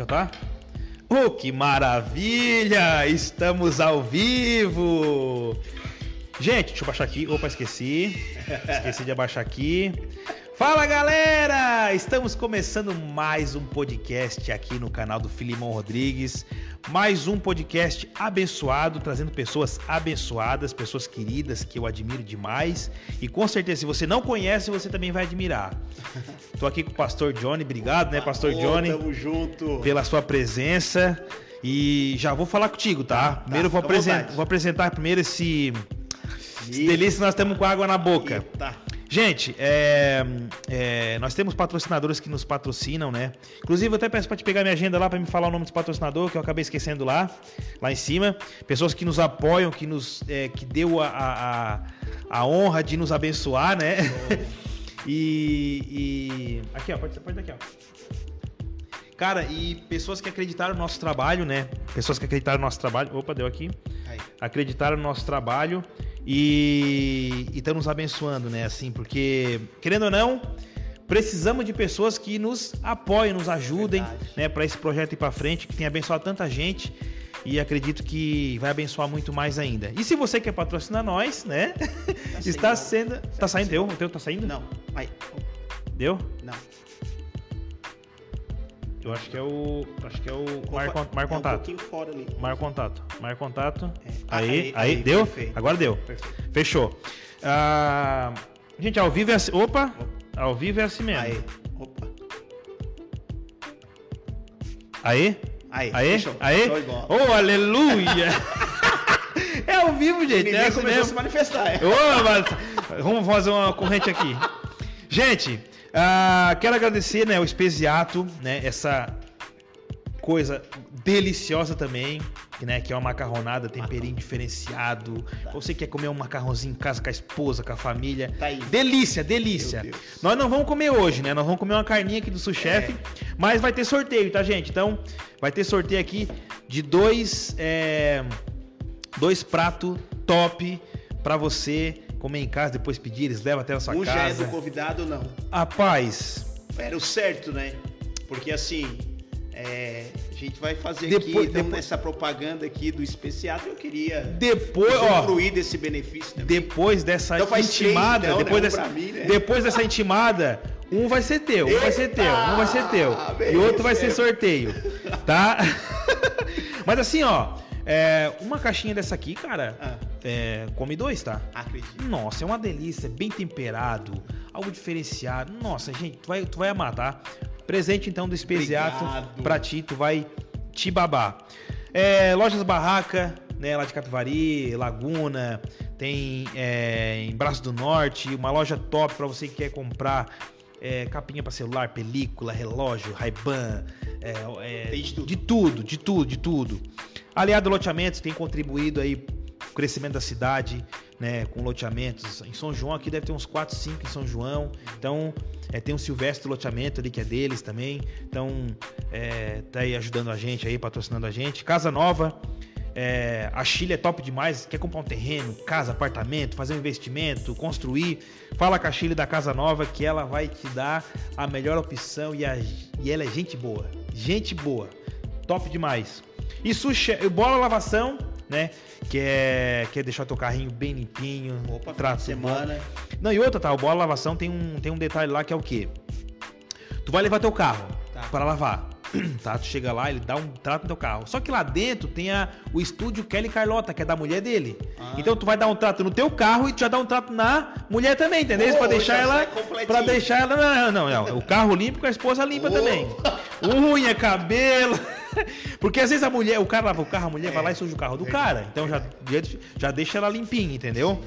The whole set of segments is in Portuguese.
Já tá? Oh, que maravilha! Estamos ao vivo! Gente, deixa eu baixar aqui. Opa, esqueci. Esqueci de abaixar aqui. Fala galera! Estamos começando mais um podcast aqui no canal do Filimão Rodrigues. Mais um podcast abençoado, trazendo pessoas abençoadas, pessoas queridas que eu admiro demais. E com certeza, se você não conhece, você também vai admirar. Tô aqui com o pastor Johnny, obrigado, né, pastor Johnny? Tamo junto. Pela sua presença. E já vou falar contigo, tá? Tá, primeiro vou, fica à apresen- vontade. vou apresentar primeiro esse, esse delícia que nós estamos com água na boca. Eita. Gente, é, é, nós temos patrocinadores que nos patrocinam, né? Inclusive, eu até peço para te pegar minha agenda lá para me falar o nome dos patrocinadores, que eu acabei esquecendo lá, lá em cima. Pessoas que nos apoiam, que nos é, que deu a, a, a- a honra de nos abençoar, né? e, e- Aqui, ó, pode, pode daqui, ó. Cara, e pessoas que acreditaram no nosso trabalho, né? Pessoas que acreditaram no nosso trabalho. Opa, deu aqui Aí. acreditaram no nosso trabalho e estão nos abençoando, né? Assim, porque, querendo ou não, precisamos de pessoas que nos apoiem, nos ajudem, Verdade. né, para esse projeto ir para frente, que tem abençoado tanta gente e acredito que vai abençoar muito mais ainda. E se você quer patrocinar nós, né? está sendo. Tá saindo? Deu? O teu tá saindo? Não. Aí. Deu? Não. Eu acho que é o. Acho que é o. Mar, Opa, mar é Um contato. pouquinho fora ali. Mar contato. Mar contato. É. Aí, Aí, aí, aí, deu? perfeito. Agora deu. Perfeito. Fechou. Ah, gente, ao vivo é assim. Opa! Ao vivo é assim mesmo. Aí. Opa. Aí? Aí. Aí? Fechou. Aí? Oh, aleluia! é ao vivo, gente. Ninguém É assim começou a se mesmo. manifestar. É. Ô, mas- Vamos fazer uma corrente aqui. Gente, ah, quero agradecer né, o Espesiato, né, essa coisa deliciosa também, né, que é uma macarronada, temperinho diferenciado. Você quer comer um macarrãozinho em casa com a esposa, com a família. Tá aí. Delícia, delícia. Nós não vamos comer hoje, né? Nós vamos comer uma carninha aqui do Suchef, É. mas vai ter sorteio, tá, gente? Então, vai ter sorteio aqui de dois, é, dois pratos top pra você comer em casa, depois pedir, eles levam até a sua Um já é casa. do convidado ou não? Rapaz, Era o certo, né? Porque assim. é, gente vai fazer Depois- aqui, então, depois- nessa propaganda aqui do especial, eu queria depois, ó, usufruir desse benefício também. depois dessa Então faz três, intimada, então, né? depois Um dessa, pra mim, né? depois dessa intimada, um vai ser teu, um vai ser teu, um vai ser teu, e outro vai ser sorteio, tá? Mas assim, ó, é, uma caixinha dessa aqui, cara, Ah, é, come dois, tá? acredito. Nossa, é uma delícia, bem temperado, algo diferenciado. Nossa, gente, tu vai, tu vai amar, tá? Presente então do Espesiato Obrigado. pra ti, tu vai te babar. É, lojas Barraca, né, lá de Capivari, Laguna, tem é, em Braço do Norte, uma loja top pra você que quer comprar é, capinha pra celular, película, relógio, Ray-Ban, é, é, de tudo. de tudo, de tudo, de tudo. Aliado Loteamentos tem contribuído aí pro crescimento da cidade, né, com loteamentos. Em São João aqui deve ter uns 4, 5 em São João. Então, é, tem o Silvestre Loteamento ali que é deles também. Então, é, tá aí ajudando a gente aí, patrocinando a gente. Casa Nova, é, a Chile é top demais. Quer comprar um terreno, casa, apartamento, fazer um investimento, construir? Fala com a Chile da Casa Nova que ela vai te dar a melhor opção e, a- e ela é gente boa. Gente boa. Top demais. E sushi, bola lavação, né? Que é, que é deixar teu carrinho bem limpinho. Opa, trato semana. bom. Não, e outra, tá? O bola lavação tem um, tem um detalhe lá que é o quê? Tu vai levar teu carro Tá. para lavar. Tá, tu chega lá, ele dá um trato no teu carro. Só que lá dentro tem a, o estúdio Kelly Carlota, que é da mulher dele. Ah. Então tu vai dar um trato no teu carro e tu já dá um trato na mulher também, entendeu? Oh, Pra deixar ela. completinho. Pra deixar ela. Não, não, não. O carro limpo com a esposa limpa Oh. também. Unha, cabelo. Porque às vezes a mulher, o cara lava o carro, a mulher vai lá e suja o carro do cara. Então já, já deixa ela limpinha, entendeu?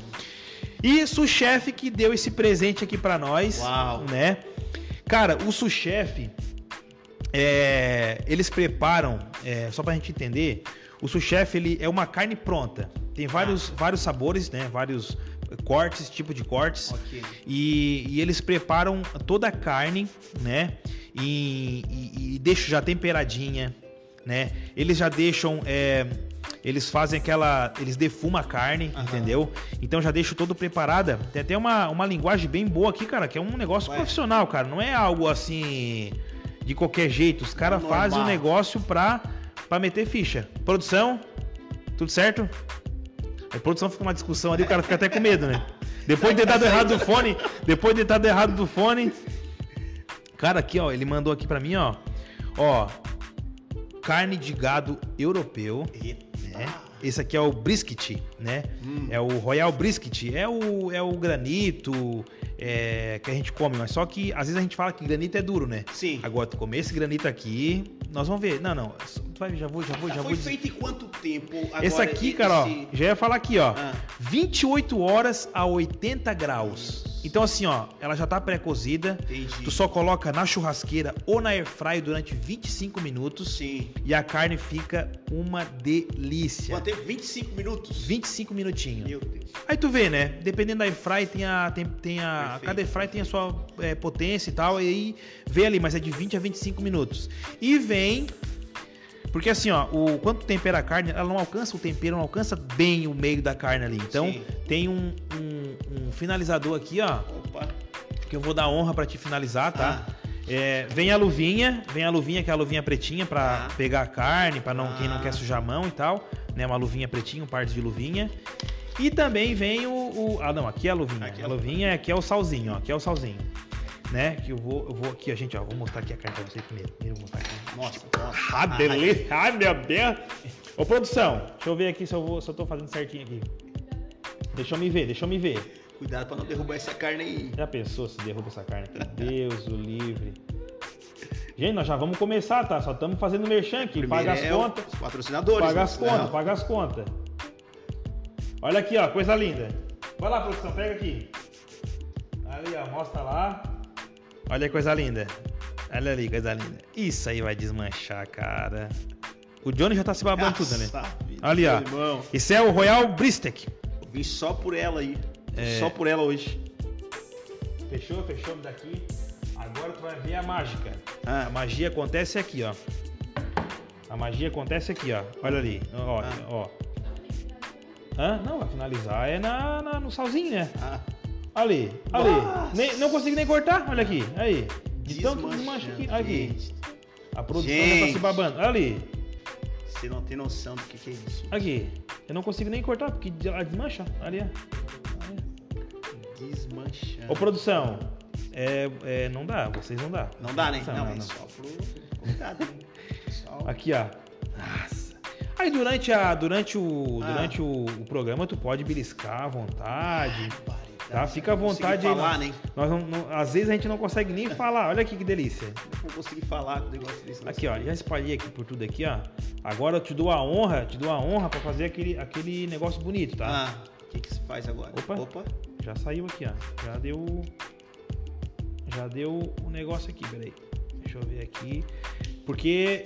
E Suchef que deu esse presente aqui pra nós, Uau. né? Cara, o Suchef, é, eles preparam, é, só pra gente entender, o Suchef ele é uma carne pronta. Tem vários, vários sabores, né? Vários cortes, tipo de cortes. Ok. E, e eles preparam toda a carne, né? E, e, e deixam já temperadinha, né? Eles já deixam. é, eles fazem aquela. Eles defumam a carne, Aham. entendeu? Então já deixo todo preparada. Tem até uma, uma linguagem bem boa aqui, cara, que é um negócio Ué. profissional, cara. Não é algo assim. De qualquer jeito. Os caras fazem o negócio pra, pra meter ficha. Produção, tudo certo? A produção fica uma discussão ali, o cara fica até com medo, né? Depois de ter dado errado do fone, depois de ter dado errado do fone. Cara, aqui, ó, ele mandou aqui pra mim, ó. Ó, carne de gado europeu, né? Esse aqui é o brisket, né? Hum. É o Royal Brisket. É o, é o granito é, que a gente come, mas só que às vezes a gente fala que granito é duro, né? Sim. Agora, tu comer esse granito aqui, nós vamos ver. Não, não. Tu vai, já vou, já vou, Já já foi vou. dizer. feito em quanto tempo? Agora, Esse aqui, esse- cara, ó, já ia falar aqui, ó. Ah. 28 horas a 80 graus. Então, assim, ó, ela já tá pré-cozida. Entendi. Tu só coloca na churrasqueira ou na airfryer durante 25 minutos Sim. e a carne fica uma delícia. Quanto tempo? 25 minutos? 25 minutinhos. Meu Deus. Aí tu vê, né? Dependendo da airfry, tem a. Tem, tem a Perfeito. cada airfry tem a sua é, potência e tal. E aí vê ali, mas é de 20 a 25 minutos. E vem. Porque assim, ó, o, quando tu tempera a carne, ela não alcança o tempero, não alcança bem o meio da carne ali. Então, Sim. tem um, um- um finalizador aqui, ó, Opa. que eu vou dar honra pra te finalizar, tá? Ah. É, vem a luvinha, vem a luvinha, que é a luvinha pretinha pra Ah. pegar a carne, para não quem não Ah. quer sujar a mão e tal, né? Uma luvinha pretinha, um par de luvinha. E também vem o, o- ah não, aqui é a luvinha. Aqui é a a luvinha, aqui é o salzinho, ó, aqui é o salzinho, né? Que eu vou, eu vou aqui, ó, gente, ó, vou mostrar aqui a carne pra vocês primeiro. Primeiro vou mostrar aqui. Nossa, nossa. Ah, delícia! Ai, meu Deus! Ô, produção, deixa eu ver aqui se eu, vou, se eu tô fazendo certinho aqui. Deixa eu me ver, deixa eu me ver. Cuidado pra não derrubar essa carne aí. Já pensou se derruba essa carne aqui? Deus o livre. Gente, nós já vamos começar, tá? Só estamos fazendo merchan aqui. Paga as Primeiro é contas. Os patrocinadores. Paga né? as contas, Não. paga as contas. Olha aqui, ó, coisa linda. Vai lá, produção, pega aqui. Ali, ó, mostra lá. Olha que coisa linda. Olha ali, coisa linda. Isso aí vai desmanchar, cara. O Johnny já tá se babando tudo, né? Vida, Ali, ó. Irmão, Esse é o Royal Bristek. eu vim só por ela aí. É. Só por ela hoje. Fechou, fechou daqui. Agora tu vai ver a mágica. Ah. A magia acontece aqui, ó. A magia acontece aqui, ó. Olha ali, ó, Ah. ó. Hã? Não, vai finalizar é na, na- no salzinho, né? Ah, Ali, ali. Nem, não consigo nem cortar, olha aqui. Aí. De tanto desmancha aqui. Aqui. Gente, A produção já tá se Gente. babando. Ali, Você não tem noção do que, que é isso. aqui. Eu não consigo nem cortar, porque ela desmancha. Ali, ó. Desmanchando. Ô, produção. É, é, não dá, vocês não dá. Não dá, né? Não, Não, não, é só pro convidado. Só... Aqui, ó. Nossa. Aí durante, a, durante, o, Ah. durante o, o programa tu pode beliscar à vontade. Tá? Fica à vontade aí. falar, né? nós não- não- às vezes a gente não consegue nem falar. Olha aqui que delícia. Não vou conseguir falar com o negócio desse. Aqui, ó. Já espalhei aqui por tudo aqui, ó. Agora eu te dou a honra, te dou a honra pra fazer aquele, aquele negócio bonito, tá? Ah, o que, que se faz agora? Opa. Opa. Já saiu aqui, ó. Já deu. Já deu o negócio aqui, peraí. Deixa eu ver aqui. Porque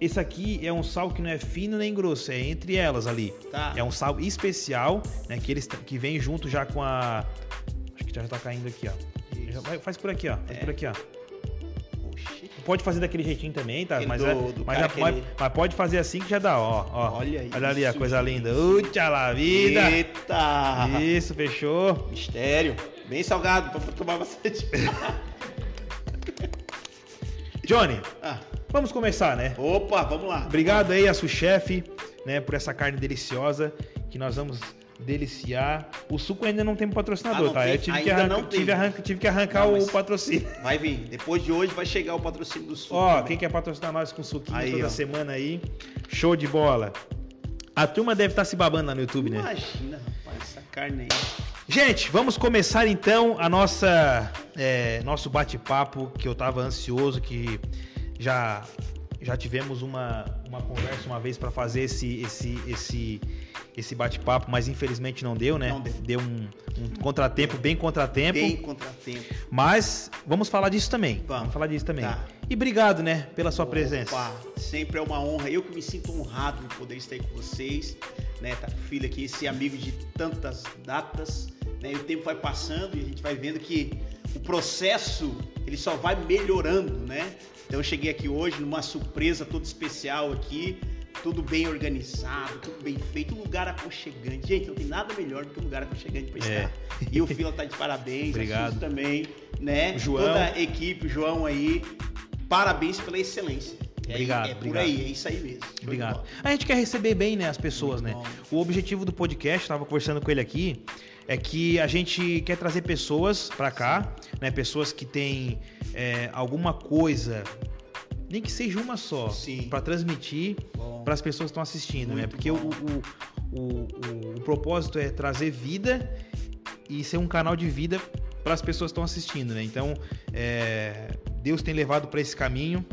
esse aqui é um sal que não é fino nem grosso, é entre elas ali. Tá. É um sal especial, né? Que eles que vem junto já com a. Acho que já tá caindo aqui, ó. Isso. Já vai- faz por aqui, ó. Faz É. por aqui, ó. Oxi. Pode fazer daquele jeitinho também, tá? Aquele Mas, do- é- do mas, cara é- que mas- pode fazer assim que já dá, ó. ó. Olha isso, Olha ali a coisa gente. linda. Ucha lá, vida! Eita! Isso, fechou. Mistério. Bem salgado, pra tomar bastante. Johnny, ah, vamos começar, né? opa, vamos lá. Obrigado aí a Suchef, né, por essa carne deliciosa que nós vamos deliciar. O suco ainda não tem patrocinador, Ah, tá? tem? Eu tive que, tive, arranca- tive que arrancar Não, o patrocínio. Vai vir. Depois de hoje vai chegar o patrocínio do sul. Ó, também. quem quer patrocinar nós com suquinho Aí, toda ó. semana aí, show de bola. A turma deve estar se babando lá no YouTube, né? Imagina, rapaz, essa carne aí. Gente, vamos começar então a nossa é, nosso bate-papo que eu tava ansioso que já já tivemos uma, uma conversa uma vez para fazer esse esse esse esse bate-papo, mas infelizmente não deu, né? Não deu. um, um contratempo, bem contratempo. Bem contratempo. Mas vamos falar disso também. Vamos. falar disso também. Tá. E obrigado, né, pela sua Opa, presença. Sempre é uma honra. Eu que me sinto honrado de poder estar aí com vocês, né? Tá filho aqui, esse amigo de tantas datas, né? E o tempo vai passando e a gente vai vendo que o processo ele só vai melhorando, né? Então eu cheguei aqui hoje numa surpresa toda especial aqui, tudo bem organizado, tudo bem feito, um lugar aconchegante. Gente, não tem nada melhor do que um lugar aconchegante para É. estar. E o Fila tá de parabéns, Obrigado. também, né? O João. Toda a equipe, o João aí, parabéns pela excelência. É- Obrigado, É, por obrigado. aí, é isso aí mesmo. Obrigado. A gente quer receber bem, né, as pessoas, né? Muito O objetivo do podcast, estava conversando com ele aqui, é que a gente quer trazer pessoas para cá, né? Pessoas que têm é, alguma coisa, nem que seja uma só, para transmitir para as pessoas que estão assistindo, né? Muito Porque o, bom. o, o, o- o propósito é trazer vida e ser um canal de vida para as pessoas que estão assistindo, né? Então, é, Deus tem levado para esse caminho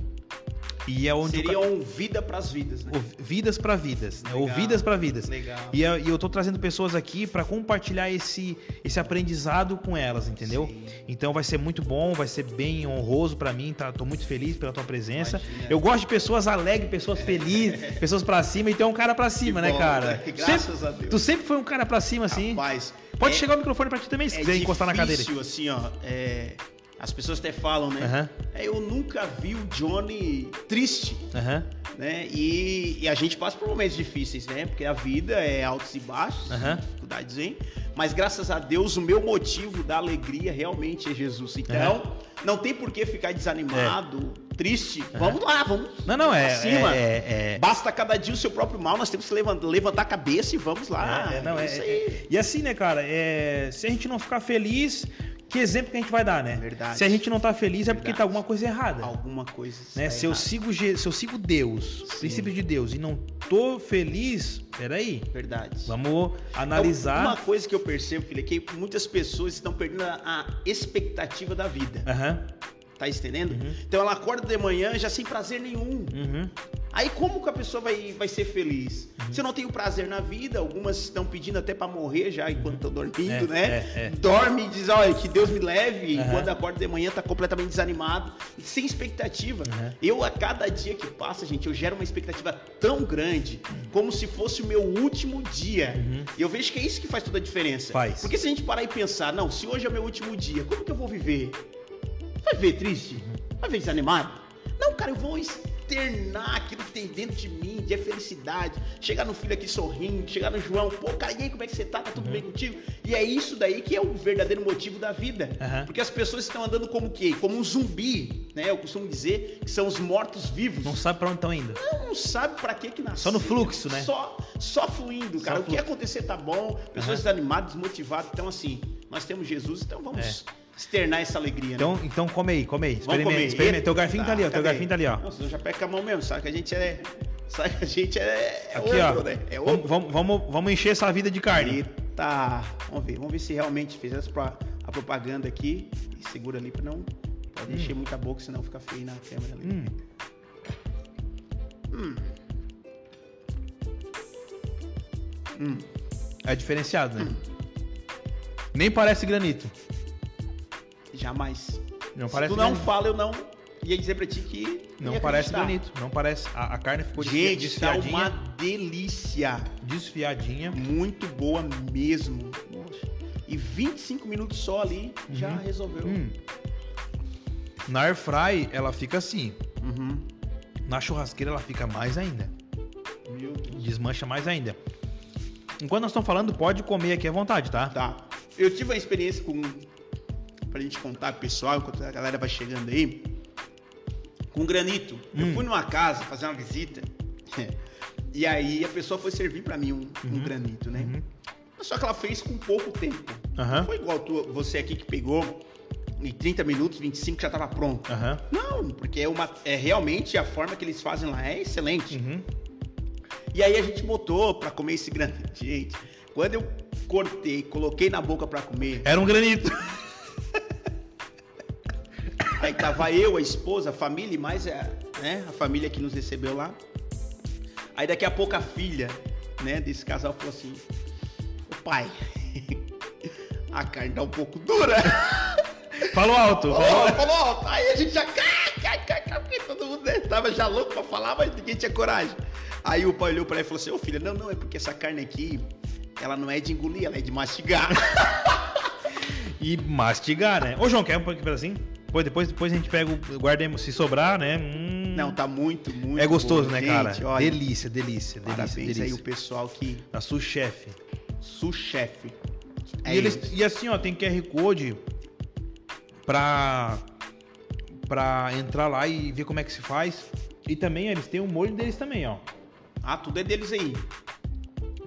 e é onde Seria um vida pras vidas, né? vidas para vidas, né? ou Legal. vidas para vidas. Legal. E eu, e eu tô trazendo pessoas aqui para compartilhar esse, esse aprendizado com elas, entendeu? Sim. Então vai ser muito bom, vai ser bem honroso para mim, tá? Tô muito feliz pela tua presença. Imagina. Eu gosto de pessoas alegres, pessoas felizes, pessoas para cima, então é um cara para cima, Que né, bom, cara? né? Graças a Deus. Tu sempre foi um cara para cima assim. Rapaz, Pode é- chegar o microfone para ti também se é quiser encostar na cadeira. difícil, assim, ó. é, as pessoas até falam, né? É, eu nunca vi o Johnny triste, aham, né? E, e a gente passa por momentos difíceis, né? Porque a vida é altos e baixos, Aham. dificuldades, hein? Mas graças a Deus, o meu motivo da alegria realmente é Jesus. Então, não tem por que ficar desanimado, triste. Vamos lá, vamos. Não, não, é, cima. é, é, é- Basta cada dia o seu próprio mal, nós temos que levantar, levantar a cabeça e vamos lá. É, é, não, é- isso aí. E assim, né, cara, é, se a gente não ficar feliz, que exemplo que a gente vai dar, né? Verdade. Se a gente não tá feliz é porque Verdade. tá alguma coisa errada. Alguma coisa. Né? está Se eu, sigo, se eu sigo Deus, Sim. princípios de Deus, e não tô feliz, peraí. Verdade. Vamos analisar. Então, uma coisa que eu percebo, filho, é que muitas pessoas estão perdendo a, a expectativa da vida. Aham, Tá entendendo? Uhum. Então ela acorda de manhã já sem prazer nenhum. uhum, Aí como que a pessoa vai, vai ser feliz? Se eu não tenho prazer na vida, algumas estão pedindo até pra morrer já enquanto estão dormindo, É, né? é, é. Dorme e diz, olha, que Deus me leve. E Aham. quando acorda de manhã tá completamente desanimado, sem expectativa. Aham. Eu, a cada dia que passa, gente, eu gero uma expectativa tão grande, como se fosse o meu último dia. Uhum. E eu vejo que é isso que faz toda a diferença. Faz. Porque se a gente parar e pensar, não, se hoje é meu último dia, como que eu vou viver? Vai ver triste? Vai ver desanimado? Não, cara, eu vou externar aquilo que tem dentro de mim, de felicidade. Chegar no filho aqui sorrindo, chegar no João, pô, cara, e aí, como é que você tá? Tá tudo bem contigo? E é isso daí que é o verdadeiro motivo da vida. Aham. Porque as pessoas estão andando como o quê? Como um zumbi, né? Eu costumo dizer que são os mortos-vivos. Não sabe pra onde estão indo. Não sabe pra que que nasceu. Só no fluxo, né? Só, só fluindo, cara. Só o que acontecer tá bom, pessoas desanimadas, desmotivadas. Então, assim, nós temos Jesus, então vamos externar essa alegria, né? Então, então come aí, come aí. Experimenta, comer. experimenta. Teu garfinho tá ali, ó. Teu cadê? garfinho tá ali, ó. Não, senão já pega com a mão mesmo, sabe que a gente é. Sabe que a gente é. é Aqui, ogro, ó. né? É vamos, vamos, vamos, vamos encher essa vida de carne. Eita! Vamos ver, vamos ver se realmente fez essa a propaganda aqui. E segura ali pra não. Pode encher muita boca, senão fica feio na câmera ali. Hum. Hum. É diferenciado, né? Nem parece granito. Jamais. Não se parece tu não granito. fala, eu não ia dizer pra ti que. Não parece granito. Não parece. A, a carne ficou Gente, tá desfiadinha. uma delícia. Desfiadinha. Muito boa mesmo. E 25 minutos só ali já Uhum. resolveu. Hum. Na air fry, ela fica assim. Uhum. Na churrasqueira, ela fica mais ainda. Meu Deus. Desmancha mais ainda. Enquanto nós estamos falando, pode comer aqui à vontade, tá? Tá. Eu tive uma experiência com. Pra gente contar pro pessoal, enquanto a galera vai chegando aí. Com granito. Eu Hum. fui numa casa fazer uma visita. E aí a pessoa foi servir pra mim um, um Uhum. granito, né? Uhum. Só que ela fez com pouco tempo. Aham. Não foi igual tu- você aqui que pegou em 30 minutos, 25 já tava pronto. Aham. Não, porque é, uma, é realmente a forma que eles fazem lá é excelente. Uhum. E aí a gente botou pra comer esse granito. Gente, quando eu cortei, coloquei na boca pra comer, Era um granito. aí tava eu, a esposa, a família e mais a, né, a família que nos recebeu lá. Aí daqui a pouco a filha, né, desse casal falou assim: "Ô pai, a carne tá um pouco dura". Falou alto. Falou- falou alto. Aí a gente já porque todo mundo né, tava já louco pra falar, mas ninguém tinha coragem. Aí o pai olhou pra ela e falou assim: Ô filha, não, não, é porque essa carne aqui, ela não é de engolir, ela é de mastigar. E mastigar, né? Ô, João, quer um pedacinho? Depois, depois, depois a gente pega, o- guardemos se sobrar, né? Hum. Não, tá muito, muito. É gostoso, boa. né, cara? Gente, olha, delícia, delícia, delícia, Parabéns delícia. aí o pessoal que. Da Sul Chef. Su-chefe. e, É eles- isso. e assim, ó, tem QR Code pra, pra entrar lá e ver como é que se faz. E também eles têm o molho deles também, ó. Ah, tudo é deles aí.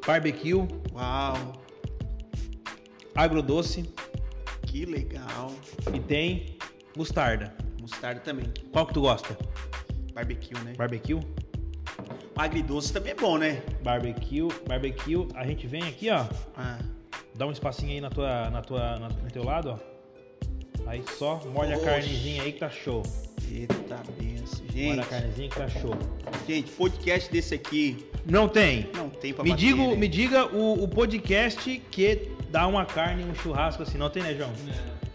Barbecue, Uau, agrodoce que legal. e tem mostarda. Mostarda também. Qual que tu gosta? Barbecue, né? Barbecue? O agridoce também é bom, né? Barbecue, barbecue. A gente vem aqui, ó. Ah, Dá um espacinho aí na tua, na tua, na, no teu lado, ó. Aí só molha a Oxe. carnezinha aí que tá show. eita benção. Molha Gente, a carnezinha que tá show. gente, podcast desse aqui Não tem. não tem pra Me, bater, digo, né? me diga o, o podcast que dá uma carne, um churrasco assim. Não tem, né, João?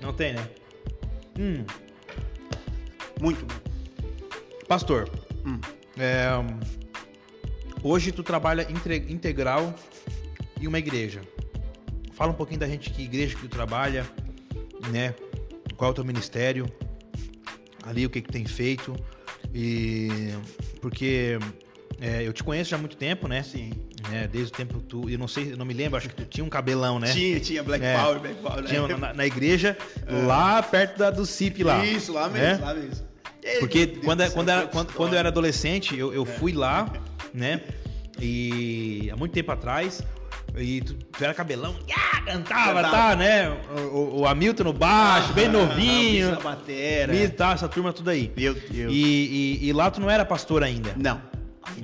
Não tem, né? Hum, Muito bom. pastor, Hum. é, hoje tu trabalha integral em uma igreja. Fala um pouquinho da gente, que igreja que tu trabalha, né? Qual é o teu ministério, ali o que que tem feito. E porque é, eu te conheço já há muito tempo, né? Sim. Né, desde o tempo que tu, eu não sei, eu não me lembro, acho que tu tinha um cabelão, né? Tinha, tinha Black É. Power, Black Power. né? Tinha na, na igreja, lá perto da, do CIP lá. Isso, lá mesmo, É? lá mesmo. Porque meu Deus quando, quando, era, quando, quando eu era adolescente, eu, eu fui lá, né? E há muito tempo atrás, e tu, tu era cabelão, ah, cantava, Cantava. tá, né? O, o, Hamilton no baixo, bem Ah, novinho, Na batera. e tá, essa turma tudo aí. Meu Deus. E, e, e lá tu não era pastor ainda, Não.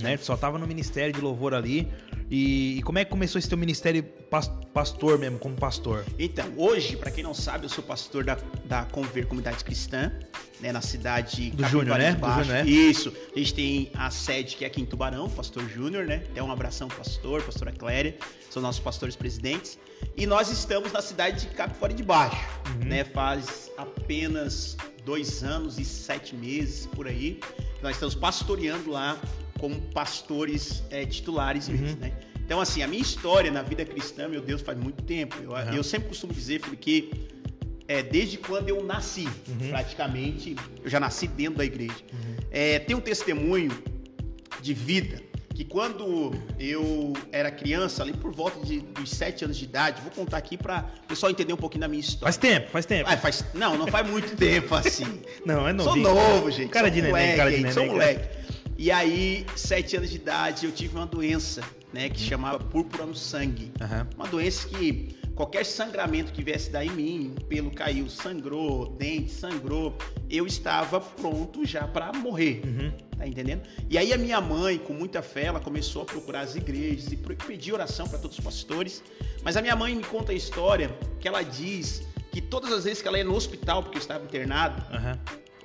né? Tu só tava no ministério de louvor ali. E, e como é que começou esse teu ministério pas- pastor mesmo, como pastor? Então, hoje, pra quem não sabe, eu sou pastor da, da Conver Comunidade Cristã, né, na cidade Do Júnior, né? de Do Baixo. Júnior, né? Isso. A gente tem a sede que é aqui em Tubarão, pastor Júnior, né? Então, um abração, pastor, pastora Cléria, são nossos pastores presidentes. E nós estamos na cidade de Capivari de Baixo, Uhum. né? Faz apenas dois anos e sete meses por aí. Nós estamos pastoreando lá como pastores é, titulares Uhum. mesmo, né? Então, assim, a minha história na vida cristã, meu Deus, faz muito tempo. Eu, Uhum. eu sempre costumo dizer, filho, que é, desde quando eu nasci, Uhum. praticamente, eu já nasci dentro da igreja. É, tem um testemunho de vida que quando eu era criança, ali por volta de, dos sete anos de idade, vou contar aqui para o pessoal entender um pouquinho da minha história. Faz tempo, faz tempo. Ah, faz- não, não faz muito tempo assim. Não, é Sou novinho. novo, gente. Cara sou de neném, moleque, cara de neném. Sou moleque. E aí, sete anos de idade, eu tive uma doença, né, Uhum. que chamava púrpura no sangue. Aham. Uma doença que qualquer sangramento que viesse dar em mim, pelo caiu, sangrou, dente sangrou, eu estava pronto já para morrer. Uhum. Tá entendendo? E aí a minha mãe, com muita fé, ela começou a procurar as igrejas e pedir oração para todos os pastores. Mas a minha mãe me conta a história que ela diz que todas as vezes que ela ia no hospital, porque eu estava internado, Aham.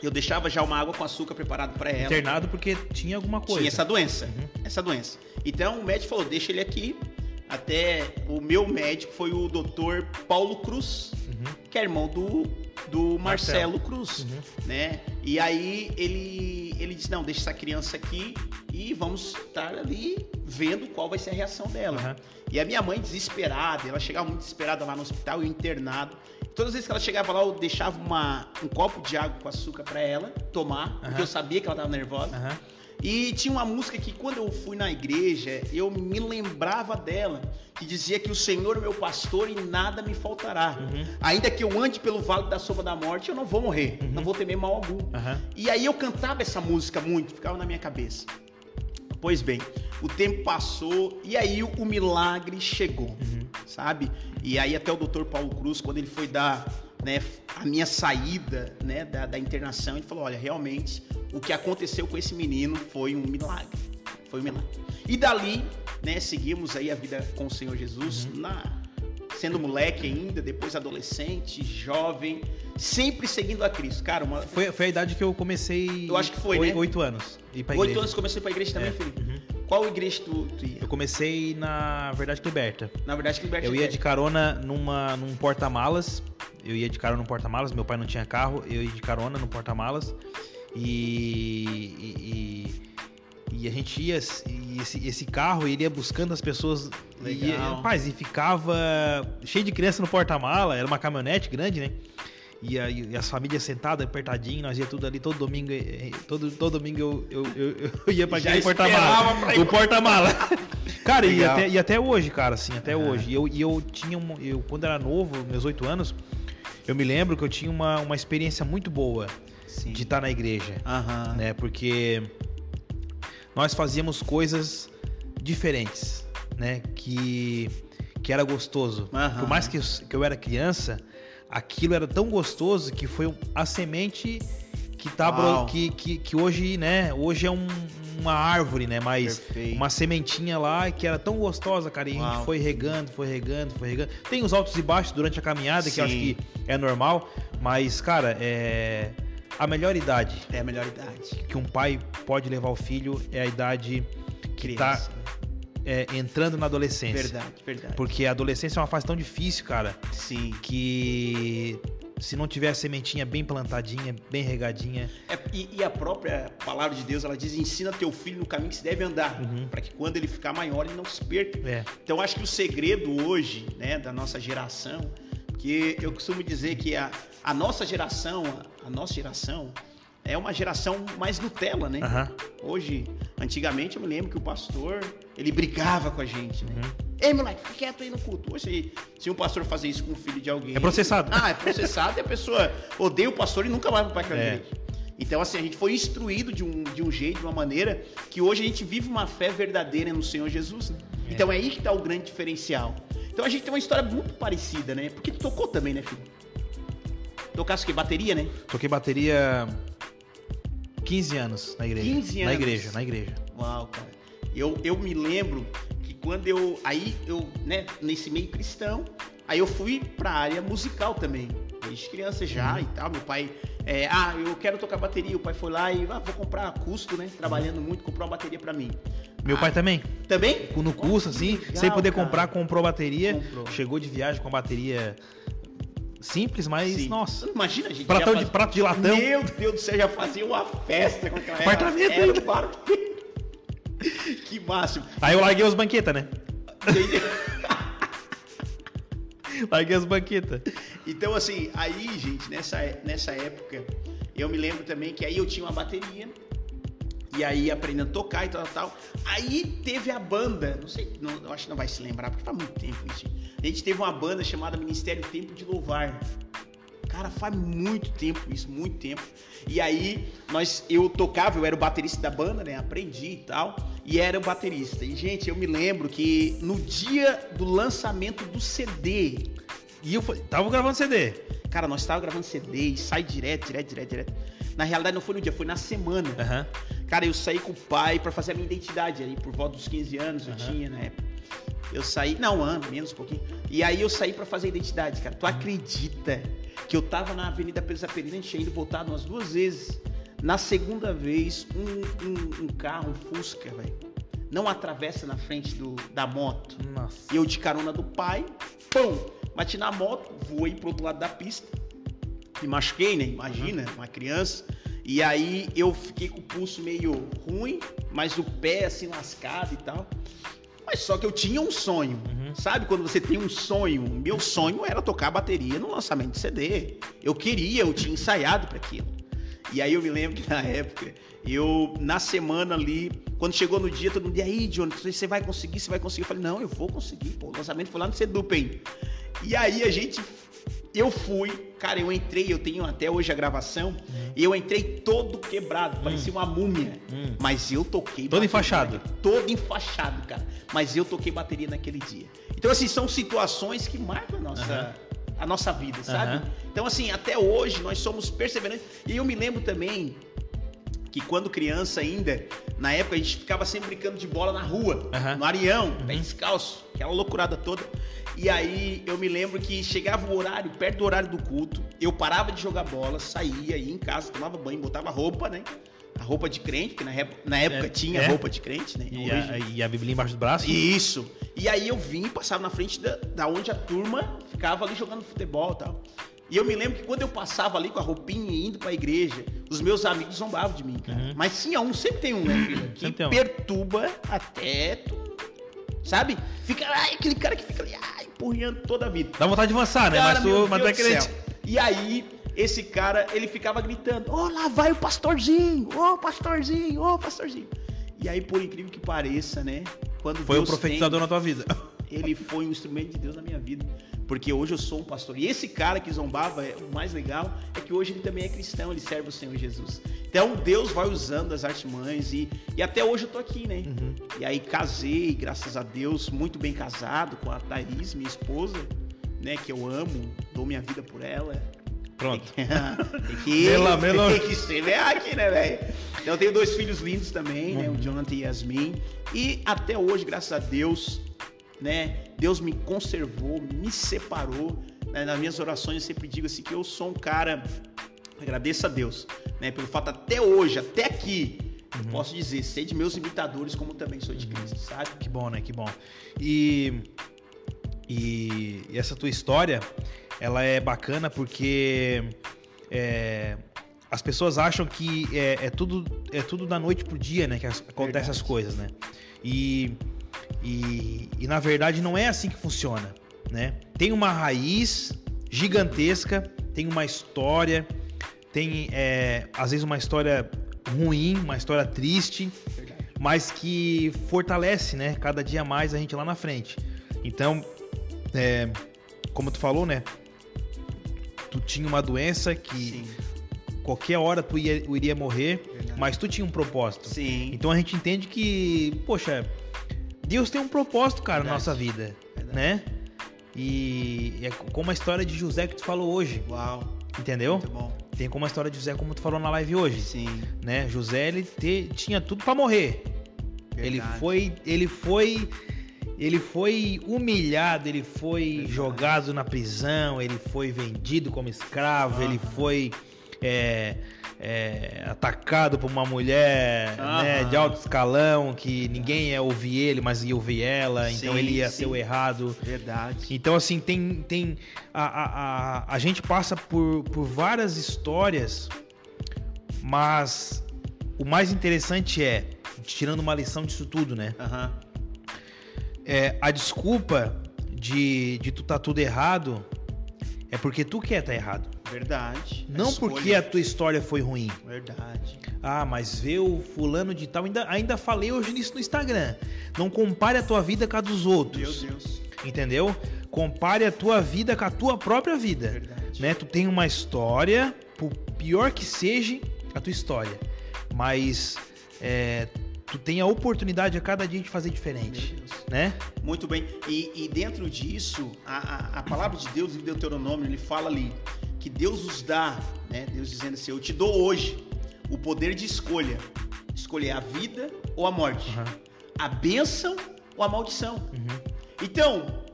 Eu deixava já uma água com açúcar preparada para ela. Internado porque tinha alguma coisa. Tinha essa doença, Uhum. essa doença. Então o médico falou, deixa ele aqui. Até o meu médico foi o doutor Paulo Cruz, Uhum. que é irmão do, do Marcelo, Marcelo. Cruz, Uhum. né? E aí ele, ele disse, não, deixa essa criança aqui e vamos estar ali vendo qual vai ser a reação dela. Aham. E a minha mãe desesperada, ela chegava muito desesperada lá no hospital, eu internado. Todas as vezes que ela chegava lá, eu deixava uma, um copo de água com açúcar para ela tomar, porque eu sabia que ela estava nervosa. E tinha uma música que quando eu fui na igreja, eu me lembrava dela, que dizia que o Senhor é meu pastor e nada me faltará. Uhum. Ainda que eu ande pelo vale da sombra da morte, eu não vou morrer, Uhum. não vou temer mal algum. E aí eu cantava essa música muito, ficava na minha cabeça. Pois bem, o tempo passou e aí o, o milagre chegou, Uhum. sabe? E aí até o Dr. Paulo Cruz, quando ele foi dar né, a minha saída né, da, da internação, ele falou, olha, realmente o que aconteceu com esse menino foi um milagre. Foi um milagre. E dali, né, seguimos aí a vida com o Senhor Jesus, Uhum. na, sendo moleque ainda, depois adolescente, jovem, sempre seguindo a Cristo. Cara, uma, Foi, foi a idade que eu comecei. Eu acho que foi, oi- né? Oito anos. Oito igreja. anos começou pra igreja também, É. Felipe? Uhum. Qual igreja tu, tu ia? Eu comecei na Verdade Liberta. Na verdade, que Liberta Eu ia de Tech. carona numa, num porta-malas. Eu ia de carona num porta-malas. Meu pai não tinha carro. Eu ia de carona no porta-malas. E, e, e- e a gente ia. E esse, esse carro ele ia buscando as pessoas. Legal. E, rapaz, e ficava cheio de criança no porta-mala. Era uma caminhonete grande, né? e, a, e as famílias sentadas, apertadinho, nós ia tudo ali, todo domingo, eh, eh, todo, todo domingo eu, eu, eu, eu ia pra aquele porta-mala. O porta-mala. cara, e até, e até hoje, cara, assim, até hoje. E eu, e eu tinha, um, eu, quando era novo, meus oito anos, eu me lembro que eu tinha uma, uma experiência muito boa Sim. de estar na igreja, Aham. né? Porque nós fazíamos coisas diferentes, né? Que, que era gostoso. Aham. Por mais que eu, que eu era criança, aquilo era tão gostoso que foi a semente que tá bro- que, que, que hoje, né? Hoje é um- uma árvore, né? Mas Perfeito. uma sementinha lá que era tão gostosa, cara. E a gente foi regando, foi regando, foi regando. Tem os altos e baixos durante a caminhada, que eu acho Sim. que é normal. Mas, cara, é. A melhor idade É a melhor idade. que um pai pode levar o filho é a idade que tá Criança. é, entrando na adolescência. Verdade, verdade. Porque a adolescência é uma fase tão difícil, cara, Sim. que se não tiver a sementinha bem plantadinha, bem regadinha, É, e, e a própria palavra de Deus, ela diz: ensina teu filho no caminho que se deve andar, Uhum. para que quando ele ficar maior ele não se perca. é. Então acho que o segredo hoje, né, da nossa geração, que eu costumo dizer que a, a nossa geração, a, nossa geração é uma geração mais Nutella, né? Aham. Hoje, antigamente eu me lembro que o pastor, ele brigava com a gente, né? Uhum. Ei, moleque, fica quieto aí no culto. Hoje, se um pastor fazer isso com o filho de alguém... É processado. Ah, é processado e a pessoa odeia o pastor e nunca vai para a É. igreja. Então, assim, a gente foi instruído de um, de um jeito, de uma maneira, que hoje a gente vive uma fé verdadeira no Senhor Jesus, né? É. Então é aí que tá o grande diferencial. Então a gente tem uma história muito parecida, né? Porque tu tocou também, né, filho? Tocasse o quê? Bateria, né? Toquei bateria 15 anos na igreja. 15 Na anos. igreja, na igreja. Uau, cara. Eu, eu me lembro que quando eu. Aí eu, né, nesse meio cristão, aí eu fui pra área musical também. Desde criança já e tal. Meu pai. é, ah, eu quero tocar bateria. O pai foi lá e ah, vou comprar a custo, né? Trabalhando muito, comprou uma bateria pra mim. Meu Ah, pai também, Também? no curso, assim, legal, sem poder cara. comprar, comprou bateria. Comprou. Chegou de viagem com a bateria simples, mas, Sim. nossa. Imagina, gente. Pratão já de, faz- prato de latão. Meu Deus do céu, já fazia uma festa com aquela Apartamento era, era um. Que máximo. Aí eu larguei os banquetas, né? Larguei as banquetas. Então, assim, aí, gente, nessa, nessa época, eu me lembro também que aí eu tinha uma bateria. E aí aprendendo a tocar e tal, tal. Aí teve a banda, não sei, não, acho que não vai se lembrar, porque faz muito tempo isso. A gente teve uma banda chamada Ministério Tempo de Louvar. Cara, faz muito tempo isso, muito tempo. E aí, nós, eu tocava, eu era o baterista da banda, né? Aprendi e tal. E era o baterista. E, gente, eu me lembro que no dia do lançamento do CD, E eu fa- tava gravando CD. Cara, nós estávamos gravando CD e sai direto, direto, direto, direto. Na realidade, não foi no dia, foi na semana. Aham. Cara, eu saí com o pai pra fazer a minha identidade aí, por volta dos 15 anos eu Aham. tinha na época. Eu saí, não, um ano, menos um pouquinho. E aí eu saí pra fazer a identidade, cara. Tu acredita que eu tava na Avenida Pedro Zaperina, a gente tinha ido voltado umas duas vezes. Na segunda vez, um, um, um carro, um Fusca, velho, não atravessa na frente do, da moto. Nossa. E eu de carona do pai, pum, bati na moto, voei pro outro lado da pista. Me machuquei, né? Imagina, uma criança. E aí eu fiquei com o pulso meio ruim, mas o pé assim lascado e tal. Mas só que eu tinha um sonho. Uhum. Sabe quando você tem um sonho? Meu sonho era tocar bateria no lançamento de CD. Eu queria, eu tinha ensaiado para aquilo. E aí eu me lembro que na época, eu, na semana ali, quando chegou no dia, todo mundo, e aí, Johnny, você vai conseguir, você vai conseguir? Eu falei, não, eu vou conseguir, pô, o lançamento foi lá no Sedupen. E aí a gente, eu fui, cara, eu entrei, eu tenho até hoje a gravação, e eu entrei todo quebrado, parecia uma múmia. Hum. Mas eu toquei. Todo enfaixado. naquele- Todo enfaixado, cara. Mas eu toquei bateria naquele dia. Então, assim, são situações que marcam a nossa, a nossa vida, sabe? Aham. Então, assim, até hoje nós somos perseverantes. E eu me lembro também que quando criança ainda, na época a gente ficava sempre brincando de bola na rua, Aham. no areião, pé Uhum. descalço, aquela loucurada toda. E aí eu me lembro que chegava o horário, perto do horário do culto, eu parava de jogar bola, saía, ia em casa, tomava banho, botava roupa, né? A roupa de crente, que na época, na época É, tinha é. roupa de crente, né? E a, e a Bíblia embaixo do braço? isso. E aí eu vim, passava na frente da, da onde a turma ficava ali jogando futebol e tal. E eu me lembro que quando eu passava ali com a roupinha e indo pra igreja, os meus amigos zombavam de mim, cara. Uhum. Mas tinha um, sempre tem um, né, filho? Que um. perturba até tu. Sabe? Fica aquele cara que fica ali, ai, empurrando toda a vida. Dá vontade de avançar, né? Cara, mas tu, mas tu é. E aí, esse cara, ele ficava gritando: Ó, oh, lá vai o pastorzinho, ô oh, pastorzinho, ô oh, pastorzinho. E aí, por incrível que pareça, né? Quando foi Deus o profetizador tem, na tua vida. Ele foi um instrumento de Deus na minha vida. Porque hoje eu sou um pastor. E esse cara que zombava, é, o mais legal é que hoje ele também é cristão, ele serve o Senhor Jesus. Então Deus vai usando as artimanhas e, e até hoje eu tô aqui, né? Uhum. E aí casei, graças a Deus, muito bem casado com a Thaís, minha esposa, né? Que eu amo, dou minha vida por ela. Pronto. Tem que, mela, mela. Tem que semear aqui, né, velho? Então eu tenho dois filhos lindos também, né? O uhum. Jonathan e Yasmin. E até hoje, graças a Deus, né? Deus me conservou, me separou. Né? Nas minhas orações eu sempre digo assim que eu sou um cara, agradeço a Deus, né? Pelo fato até hoje, até aqui, uhum. posso dizer, ser de meus imitadores como também sou de Cristo, sabe? Que bom, né? Que bom. E, e essa tua história, ela é bacana porque é, as pessoas acham que é, é, tudo é tudo da noite pro dia, né? Que acontece as coisas, né? E e, e na verdade não é assim que funciona, né? Tem uma raiz gigantesca, tem uma história, tem é, às vezes uma história ruim, uma história triste, mas que fortalece, né? Cada dia mais a gente lá na frente. Então, é, como tu falou, né? Tu tinha uma doença que Sim. qualquer hora tu ia, iria morrer, Verdade. mas tu tinha um propósito. Sim. Então a gente entende que, poxa, Deus tem um propósito, cara, Verdade. na nossa vida, Verdade. né? E é como a história de José que tu falou hoje. Uau. Entendeu? Muito bom. Tem como a história de José, como tu falou na live hoje. Sim. Né? José, ele te, tinha tudo para morrer. Verdade. Ele foi, ele foi, ele foi humilhado, ele foi Verdade. jogado na prisão, ele foi vendido como escravo, ele foi é, é, atacado por uma mulher né, de alto escalão, que ninguém ia ouvir ele, mas ia ouvir ela, sim, então ele ia sim. ser o errado. Verdade. Então, assim, tem. tem a, a, a, a gente passa por, por várias histórias, mas o mais interessante é, tirando uma lição disso tudo, né? Uhum. É, a desculpa de, de tu tá tudo errado é porque tu quer tá errado. Verdade. Não a porque a tua história foi ruim. Verdade. Ah, mas vê o fulano de tal. Ainda, ainda falei hoje nisso no Instagram. Não compare a tua vida com a dos outros. Meu Deus. Entendeu? Compare a tua vida com a tua própria vida. Verdade. Né? Tu tem uma história, por pior que seja a tua história. Mas é, tu tem a oportunidade a cada dia de fazer diferente, né? Muito bem. E, e dentro disso, a, a, a, palavra de Deus em Deuteronômio, ele fala ali que Deus nos dá, né? Deus dizendo assim, eu te dou hoje o poder de escolha. Escolher a vida ou a morte. Uhum. A bênção ou a maldição. Uhum. Então,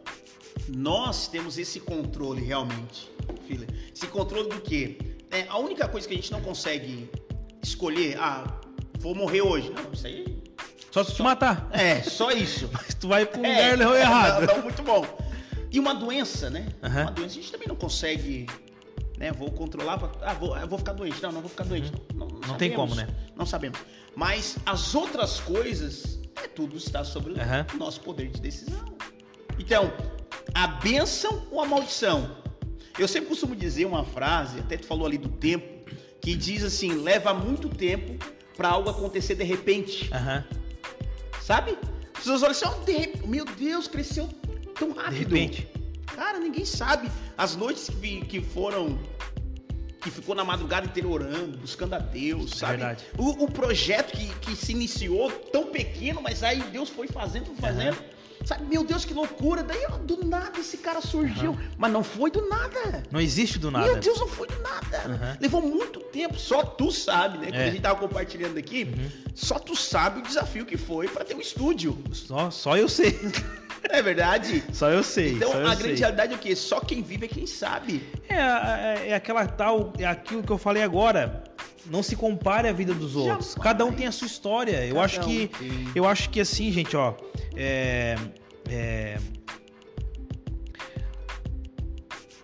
nós temos esse controle realmente, filha. Esse controle do quê? É, a única coisa que a gente não consegue escolher, ah, vou morrer hoje. Não, isso aí. Só se te matar. É, só isso. Mas tu vai pro é, lugar é, errado. Não, não, muito bom. E uma doença, né? Uhum. Uma doença a gente também não consegue. Né, vou controlar, pra, ah, vou, vou ficar doente. Não, não vou ficar doente. Uhum. Não, não, não tem como, né? Não sabemos. Mas as outras coisas, é, tudo está sobre uhum. o nosso poder de decisão. Então, a bênção ou a maldição? Eu sempre costumo dizer uma frase, até tu falou ali do tempo, que diz assim: leva muito tempo para algo acontecer de repente. Uhum. Sabe? As pessoas olham assim, oh, de... meu Deus, cresceu tão rápido. De repente. Cara, ninguém sabe. As noites que, que foram que ficou na madrugada inteira orando, buscando a Deus, é sabe? Verdade. O, o projeto que, que se iniciou tão pequeno, mas aí Deus foi fazendo, fazendo. Uhum. Sabe, meu Deus, que loucura. Daí, ó, do nada esse cara surgiu. Uhum. Mas não foi do nada. Não existe do nada. Meu Deus, não foi do nada. Uhum. Levou muito tempo. Só tu sabe, né? Quando é. a gente tava compartilhando aqui, uhum. só tu sabe o desafio que foi para ter um estúdio. Só, só eu sei. É verdade? Só eu sei. Então a grande sei. realidade é o quê? Só quem vive é quem sabe. É, é, é aquela tal, é aquilo que eu falei agora não se compare à vida dos outros. Jamais. Cada um tem a sua história. eu acho que, eu acho que assim, gente, ó, é, é,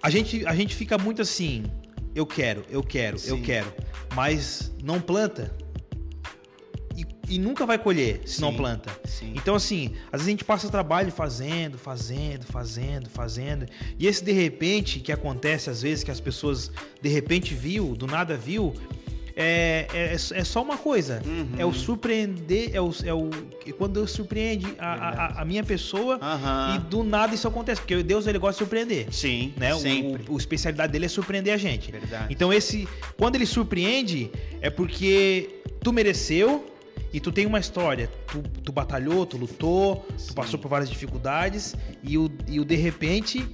a gente, a gente fica muito assim, eu quero, eu quero, Sim. eu quero, mas não planta. E e nunca vai colher se não Sim, planta. Sim. Então, assim, às vezes a gente passa trabalho fazendo, fazendo, fazendo, fazendo. E esse de repente que acontece, às vezes, que as pessoas de repente viu, do nada viu, é, é, é só uma coisa. Uhum. É o surpreender, é o, é o quando eu surpreende a, a, a- minha pessoa Aham. e do nada isso acontece. Porque Deus ele gosta de surpreender. Sim, Né? O, o, o especialidade dele é surpreender a gente. Verdade. Então esse, quando ele surpreende, é porque tu mereceu e tu tem uma história. Tu, tu batalhou, tu lutou, Sim. tu passou por várias dificuldades e o, e o de repente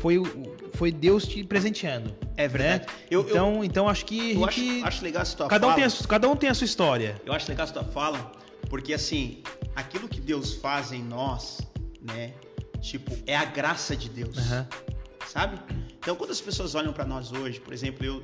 foi, o- foi Deus te presenteando. É verdade. Né? Eu, eu, então, então acho que a eu acho, gente- acho legal essa tua cada, um fala. tem a, cada um tem a sua história. Eu acho legal essa tua fala, porque assim, aquilo que Deus faz em nós, né? Tipo, é a graça de Deus. Aham. sabe? Então, quando as pessoas olham para nós hoje, por exemplo, eu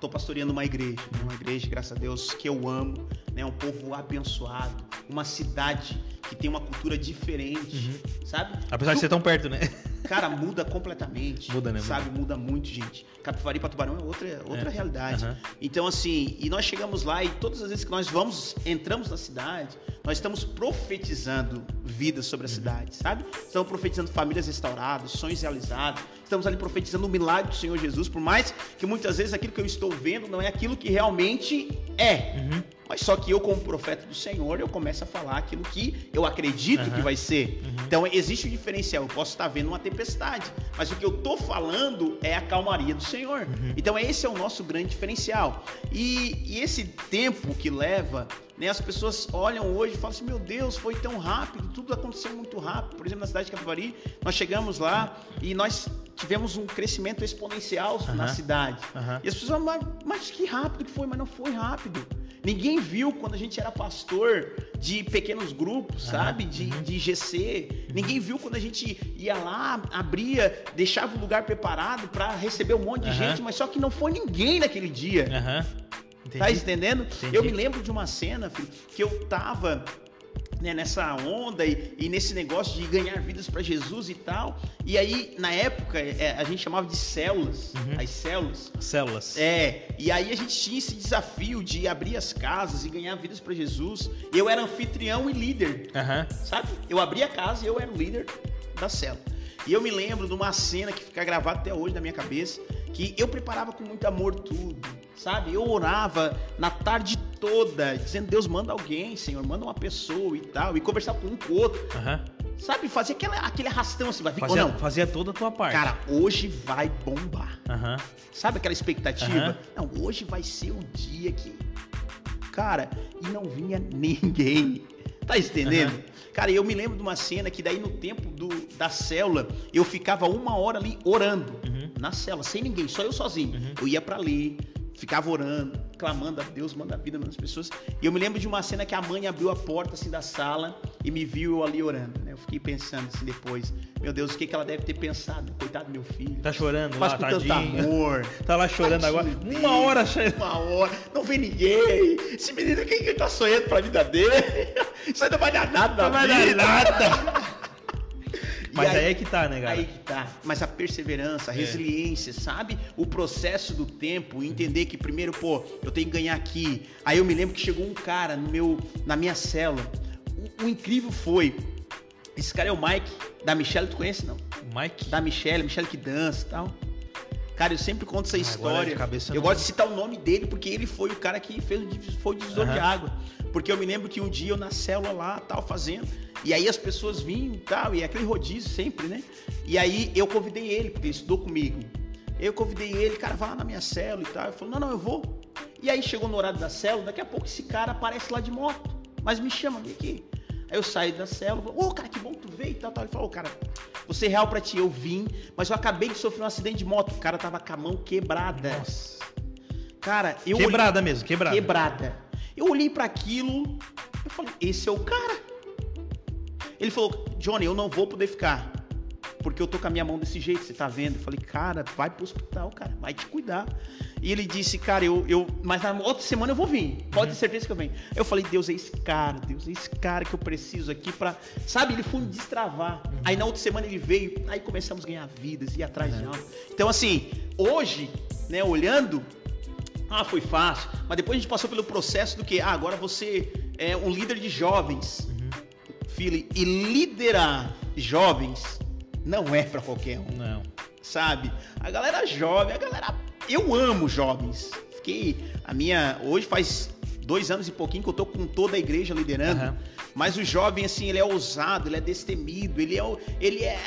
tô pastoreando uma igreja, né? uma igreja, graças a Deus, que eu amo, né? Um povo abençoado, uma cidade que tem uma cultura diferente, Uhum. sabe? Apesar de Tu- ser tão perto, né? Cara, muda completamente. Muda, né? Sabe, muda muito, gente. Capivari para Tubarão é outra, outra É. realidade. Aham. Então, assim, e nós chegamos lá e todas as vezes que nós vamos, entramos na cidade, nós estamos profetizando vidas sobre a Uhum. cidade, sabe? Estamos profetizando famílias restauradas, sonhos realizados. Estamos ali profetizando o milagre do Senhor Jesus, por mais que muitas vezes aquilo que eu estou vendo não é aquilo que realmente é. Uhum. Mas só que eu, como profeta do Senhor, eu começo a falar aquilo que eu acredito Aham. que vai ser. Uhum. Então existe um diferencial. Eu posso estar vendo uma tempestade, mas o que eu tô falando é a calmaria do Senhor. Uhum. Então esse é o nosso grande diferencial. E, e esse tempo que leva, né, as pessoas olham hoje e falam assim: meu Deus, foi tão rápido, tudo aconteceu muito rápido. Por exemplo, na cidade de Capivari, nós chegamos lá e nós tivemos um crescimento exponencial na cidade. E as pessoas, mas, mas que rápido que foi, mas não foi rápido. Ninguém viu quando a gente era pastor de pequenos grupos, sabe? De, uhum. de GC. Ninguém viu quando a gente ia lá, abria, deixava o lugar preparado para receber um monte de Aham. gente, mas só que não foi ninguém naquele dia. Aham. Tá entendendo? Entendi. Eu me lembro de uma cena, filho, que eu tava né, nessa onda e, e nesse negócio de ganhar vidas para Jesus e tal. E aí, na época, é, a gente chamava de células, Uhum. as células. Células. É, e aí a gente tinha esse desafio de abrir as casas e ganhar vidas para Jesus. Eu era anfitrião e líder, Aham. sabe? Eu abria a casa e eu era o líder da célula. E eu me lembro de uma cena que fica gravada até hoje na minha cabeça, que eu preparava com muito amor tudo, sabe? Eu orava na tarde toda, dizendo, Deus, manda alguém, Senhor, manda uma pessoa e tal, e conversava com um com o outro, Aham. sabe? Fazia aquela, aquele arrastão assim, vai vir ou Fazia, não. fazia toda a tua parte. Cara, hoje vai bombar. Aham. Sabe aquela expectativa? Aham. Não, hoje vai ser o dia que. Cara, e não vinha ninguém. Tá entendendo? Cara, eu me lembro de uma cena que daí no tempo do, da célula, eu ficava uma hora ali orando Uhum. na célula, sem ninguém, só eu sozinho. Uhum. Eu ia pra ali, ficava orando, clamando a Deus, manda a vida nas pessoas. E eu me lembro de uma cena que a mãe abriu a porta assim da sala e me viu ali orando. Né? Eu fiquei pensando assim depois, meu Deus, o que, que ela deve ter pensado? Coitado do meu filho. Tá chorando Faz lá, com tanto amor. Tá lá chorando agora. Tadinho Uma dele. hora chorando. Uma hora. Não vê ninguém. Esse menino, o que tá sonhando pra vida dele? Isso aí não vai dar nada Não vai dar nada. Mas aí, é que tá, né, cara? Aí que tá. Mas a perseverança, a É. resiliência, sabe? O processo do tempo, entender que primeiro, pô, eu tenho que ganhar aqui. Aí eu me lembro que chegou um cara no meu, na minha célula. O, o incrível foi. Esse cara é o Mike, da Michelle, tu conhece não? Mike. Da Michelle, Michelle que dança e tal. Cara, eu sempre conto essa Ah, história. de cabeça eu gosto de citar o nome dele porque ele foi o cara que fez foi o divisor de Aham. água. Porque eu me lembro que um dia eu na célula lá, tal, fazendo, e aí as pessoas vinham e tal, e aquele rodízio sempre, né? E aí eu convidei ele, porque ele estudou comigo. Eu convidei ele, cara, vai lá na minha célula e tal. Ele falou, não, não, eu vou. E aí chegou no horário da célula, daqui a pouco esse cara aparece lá de moto, mas me chama, vem aqui. Aí eu saí da célula, ô, cara, que bom que tu veio e tal, tal. Ele falou, ô, cara, você é real pra ti, eu vim, mas eu acabei de sofrer um acidente de moto. O cara tava com a mão quebrada. Nossa. Cara, eu Quebrada mesmo, quebrada. quebrada. Eu olhei pra aquilo, eu falei, esse é o cara. Ele falou, Johnny, eu não vou poder ficar. Porque eu tô com a minha mão desse jeito, você tá vendo? Eu falei, cara, vai pro hospital, cara, vai te cuidar. E ele disse, cara, eu, eu. Mas na outra semana eu vou vir. Pode ter certeza que eu venho. Eu falei, Deus, é esse cara, Deus, é esse cara que eu preciso aqui pra. Sabe, ele foi me destravar. Aí na outra semana ele veio, aí começamos a ganhar vidas, ir atrás de algo. Então, assim, hoje, né, olhando, ah, foi fácil. Mas depois a gente passou pelo processo do que, ah, agora você é um líder de jovens, filho, e liderar jovens não é para qualquer um, Não. sabe? A galera jovem, a galera. Eu amo jovens. Fiquei. A minha. Hoje faz dois anos e pouquinho que eu tô com toda a igreja liderando. Aham. Mas o jovem, assim, ele é ousado, ele é destemido, ele é, ele é,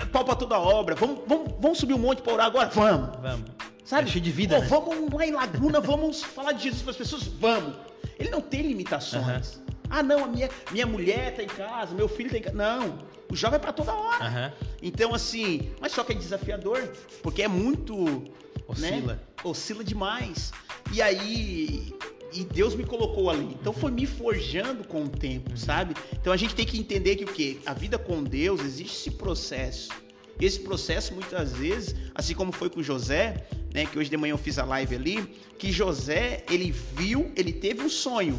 é pau pra toda obra. Vamos, vamos, vamos subir um monte pra orar agora? Vamos. Vamos. Sabe? É cheio de vida, Ô, né? Vamos lá em Laguna, vamos falar de Jesus para as pessoas? Vamos. Ele não tem limitações. Ah, não, a minha, minha mulher tá em casa, meu filho tá em casa. Não, o jovem é para toda hora. Aham. Então, assim, mas só que é desafiador, porque é muito. Oscila. Né? Oscila demais. E aí. E Deus me colocou ali. Então foi me forjando com o tempo, sabe? Então a gente tem que entender que o quê? A vida com Deus existe esse processo. Esse processo, muitas vezes, assim como foi com José, né? Que hoje de manhã eu fiz a live ali, que José, ele viu, ele teve um sonho.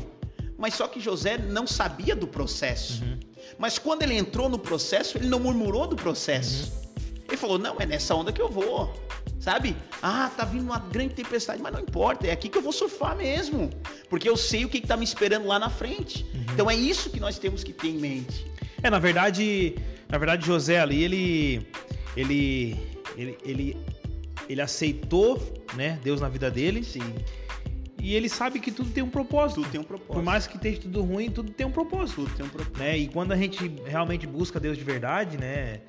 Mas só que José não sabia do processo. Mas quando ele entrou no processo, ele não murmurou do processo. Ele falou: Não, é nessa onda que eu vou. Sabe? Ah, tá vindo uma grande tempestade, mas não importa, é aqui que eu vou surfar mesmo. Porque eu sei o que, que tá me esperando lá na frente. Então é isso que nós temos que ter em mente. É, na verdade, na verdade José ali, ele ele ele ele, ele aceitou, né, Deus na vida dele. Sim. E ele sabe que tudo tem um propósito. Tudo tem um propósito. Por mais que esteja tudo ruim, tudo tem um propósito. Tudo tem um propósito. Né? E quando a gente realmente busca Deus de verdade, né?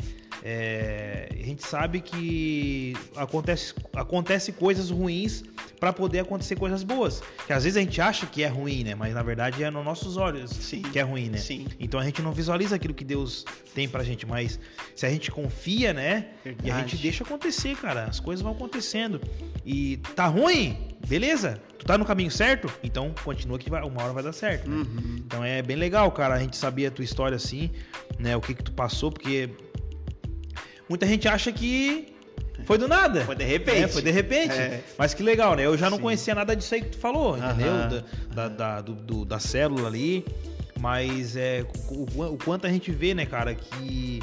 É, a gente sabe que acontece, acontece coisas ruins para poder acontecer coisas boas. Que às vezes a gente acha que é ruim, né? Mas na verdade é nos nossos olhos Sim. que é ruim, né? Sim. Então a gente não visualiza aquilo que Deus tem pra gente, mas se a gente confia, né? E a Verdade. gente deixa acontecer, cara. As coisas vão acontecendo. E tá ruim? Beleza. Tu tá no caminho certo? Então continua que vai- uma hora vai dar certo. né? Uhum. Então é bem legal, cara, a gente saber a tua história assim, né? O que que tu passou, porque muita gente acha que foi do nada. Foi de repente. É, foi de repente. É. Mas que legal, né? Eu já não Sim. conhecia nada disso aí que tu falou, Aham. entendeu? Da, da, da- do- do- da célula ali. Mas é o, o- quanto a gente vê, né, cara, que.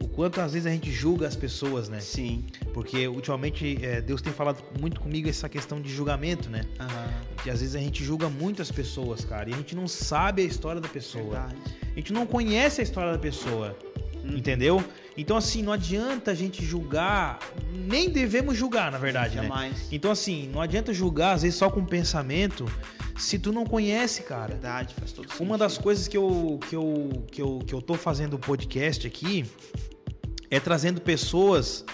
O quanto às vezes a gente julga as pessoas, né? Sim. Porque ultimamente é, Deus tem falado muito comigo essa questão de julgamento, né? Aham. Que às vezes a gente julga muito as pessoas, cara, e a gente não sabe a história da pessoa. Verdade. A gente não conhece a história da pessoa. Hum. Entendeu? Então, assim, não adianta a gente julgar, nem devemos julgar, na verdade, né? Jamais. Então, assim, não adianta julgar, às vezes, só com pensamento, se tu não conhece, cara. Verdade, faz todo sentido. Uma das coisas que eu, que eu, que eu, que eu tô fazendo o podcast aqui é trazendo pessoas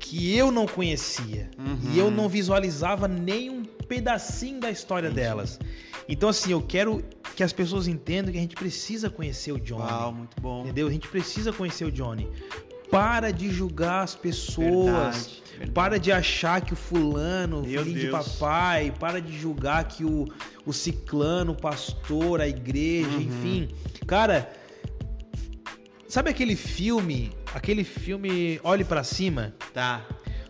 que eu não conhecia. Uhum. E eu não visualizava nem um pedacinho da história Entendi. delas. Então, assim, eu quero que as pessoas entendam que a gente precisa conhecer o Johnny. Uau, muito bom. Entendeu? A gente precisa conhecer o Johnny. Para de julgar as pessoas. Verdade, verdade. Para de achar que o fulano, Meu filho de Deus. papai, para de julgar que o, o ciclano, o pastor, a igreja, Uhum. enfim. Cara, sabe aquele filme, aquele filme Olhe pra Cima? Tá.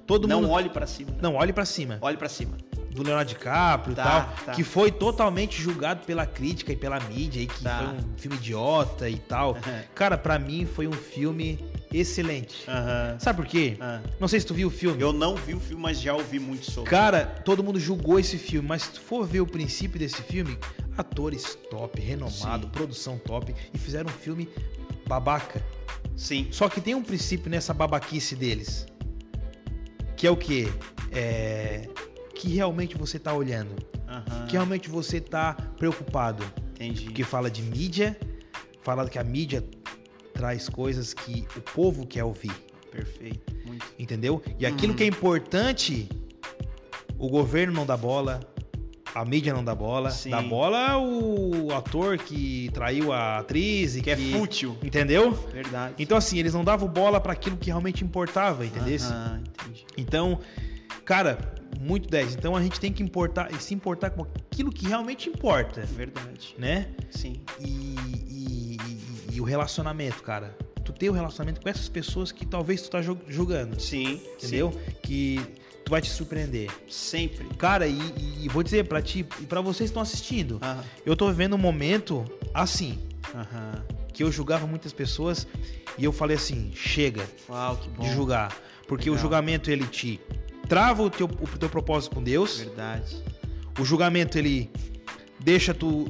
Todo não mundo olhe pra cima. Não, Olhe pra Cima. Olhe pra cima. Do Leonardo DiCaprio e Tá, tal, tá. que foi totalmente julgado pela crítica e pela mídia aí que Tá. foi um filme idiota e tal. Cara, pra mim foi um filme excelente. Aham. Sabe por quê? Ah. Não sei se tu viu o filme. Eu não vi o filme, mas já ouvi muito sobre. Cara, todo mundo julgou esse filme, mas se tu for ver o princípio desse filme, atores top, renomado, Sim. produção top, e fizeram um filme babaca. Sim. Só que tem um princípio nessa babaquice deles. Que é o quê? É... Que realmente você tá olhando. Aham. Que realmente você tá preocupado. Entendi. Porque fala de mídia, fala que a mídia traz coisas que o povo quer ouvir. Perfeito. Muito. Entendeu? E aquilo Uhum. que é importante, o governo não dá bola, a mídia não dá bola. Sim. Dá bola o ator que traiu a atriz e Que que. é fútil. Entendeu? Verdade. Então, assim, eles não davam bola para aquilo que realmente importava, entendeu? Aham, entendi. Então, cara, muito 10. Então a gente tem que importar e se importar com aquilo que realmente importa, Verdade. né? Sim. E, e- e- e o relacionamento, cara. Tu ter o relacionamento com essas pessoas que talvez tu tá ju- julgando. Sim. entendeu? Que tu vai te surpreender. Sim. Sempre. Cara, e, e- vou dizer pra ti e pra vocês que estão assistindo, eu tô vivendo um momento assim, que eu julgava muitas pessoas e eu falei assim, chega Uau, de julgar, porque o Legal. julgamento ele te trava o teu, o teu propósito com Deus, Verdade. o julgamento ele deixa tu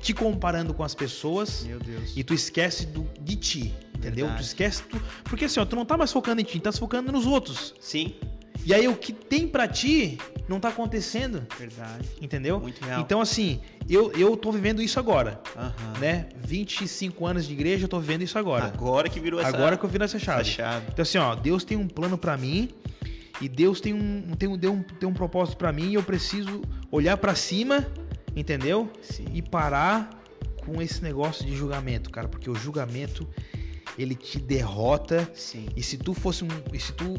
te comparando com as pessoas Meu Deus. e tu esquece do, de ti, entendeu? Verdade. Tu esquece tu, porque assim, ó, tu não tá mais focando em ti, tá se focando nos outros. Sim, E aí o que tem pra ti não tá acontecendo, verdade. entendeu? Muito real. Então assim, eu eu tô vivendo isso agora, Aham. né? 25 anos de igreja, eu tô vivendo isso agora. Agora que virou essa, Agora que eu viro essa essa chave. chave. Então assim, ó, Deus tem um plano pra mim e Deus tem um tem um, deu um, tem um propósito pra mim e eu preciso olhar pra cima, entendeu? Sim. E parar com esse negócio de julgamento, cara, porque o julgamento ele te derrota Sim. e se tu fosse um, e se tu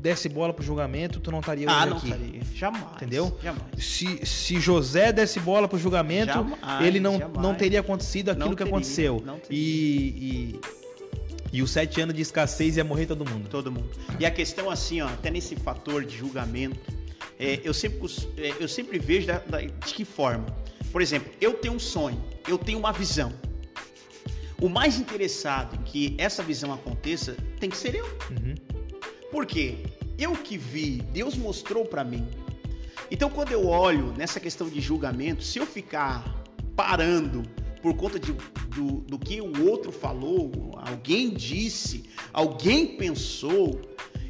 desse bola pro julgamento, tu não estaria Ah, não aqui. faria. Jamais. Entendeu? Jamais. Se, se José desse bola pro julgamento, Jamais, ele não, jamais. não teria acontecido aquilo Não que teria, aconteceu. não teria. E, e, e os sete anos de escassez ia morrer todo mundo. Todo mundo. E a questão assim, ó, até nesse fator de julgamento, é, eu, sempre, é, eu sempre vejo da- da- de que forma. Por exemplo, eu tenho um sonho, eu tenho uma visão. O mais interessado em que essa visão aconteça tem que ser eu. Uhum. Por quê? Eu que vi, Deus mostrou pra mim. Então, quando eu olho nessa questão de julgamento, se eu ficar parando por conta de- do, do que o outro falou, alguém disse, alguém pensou,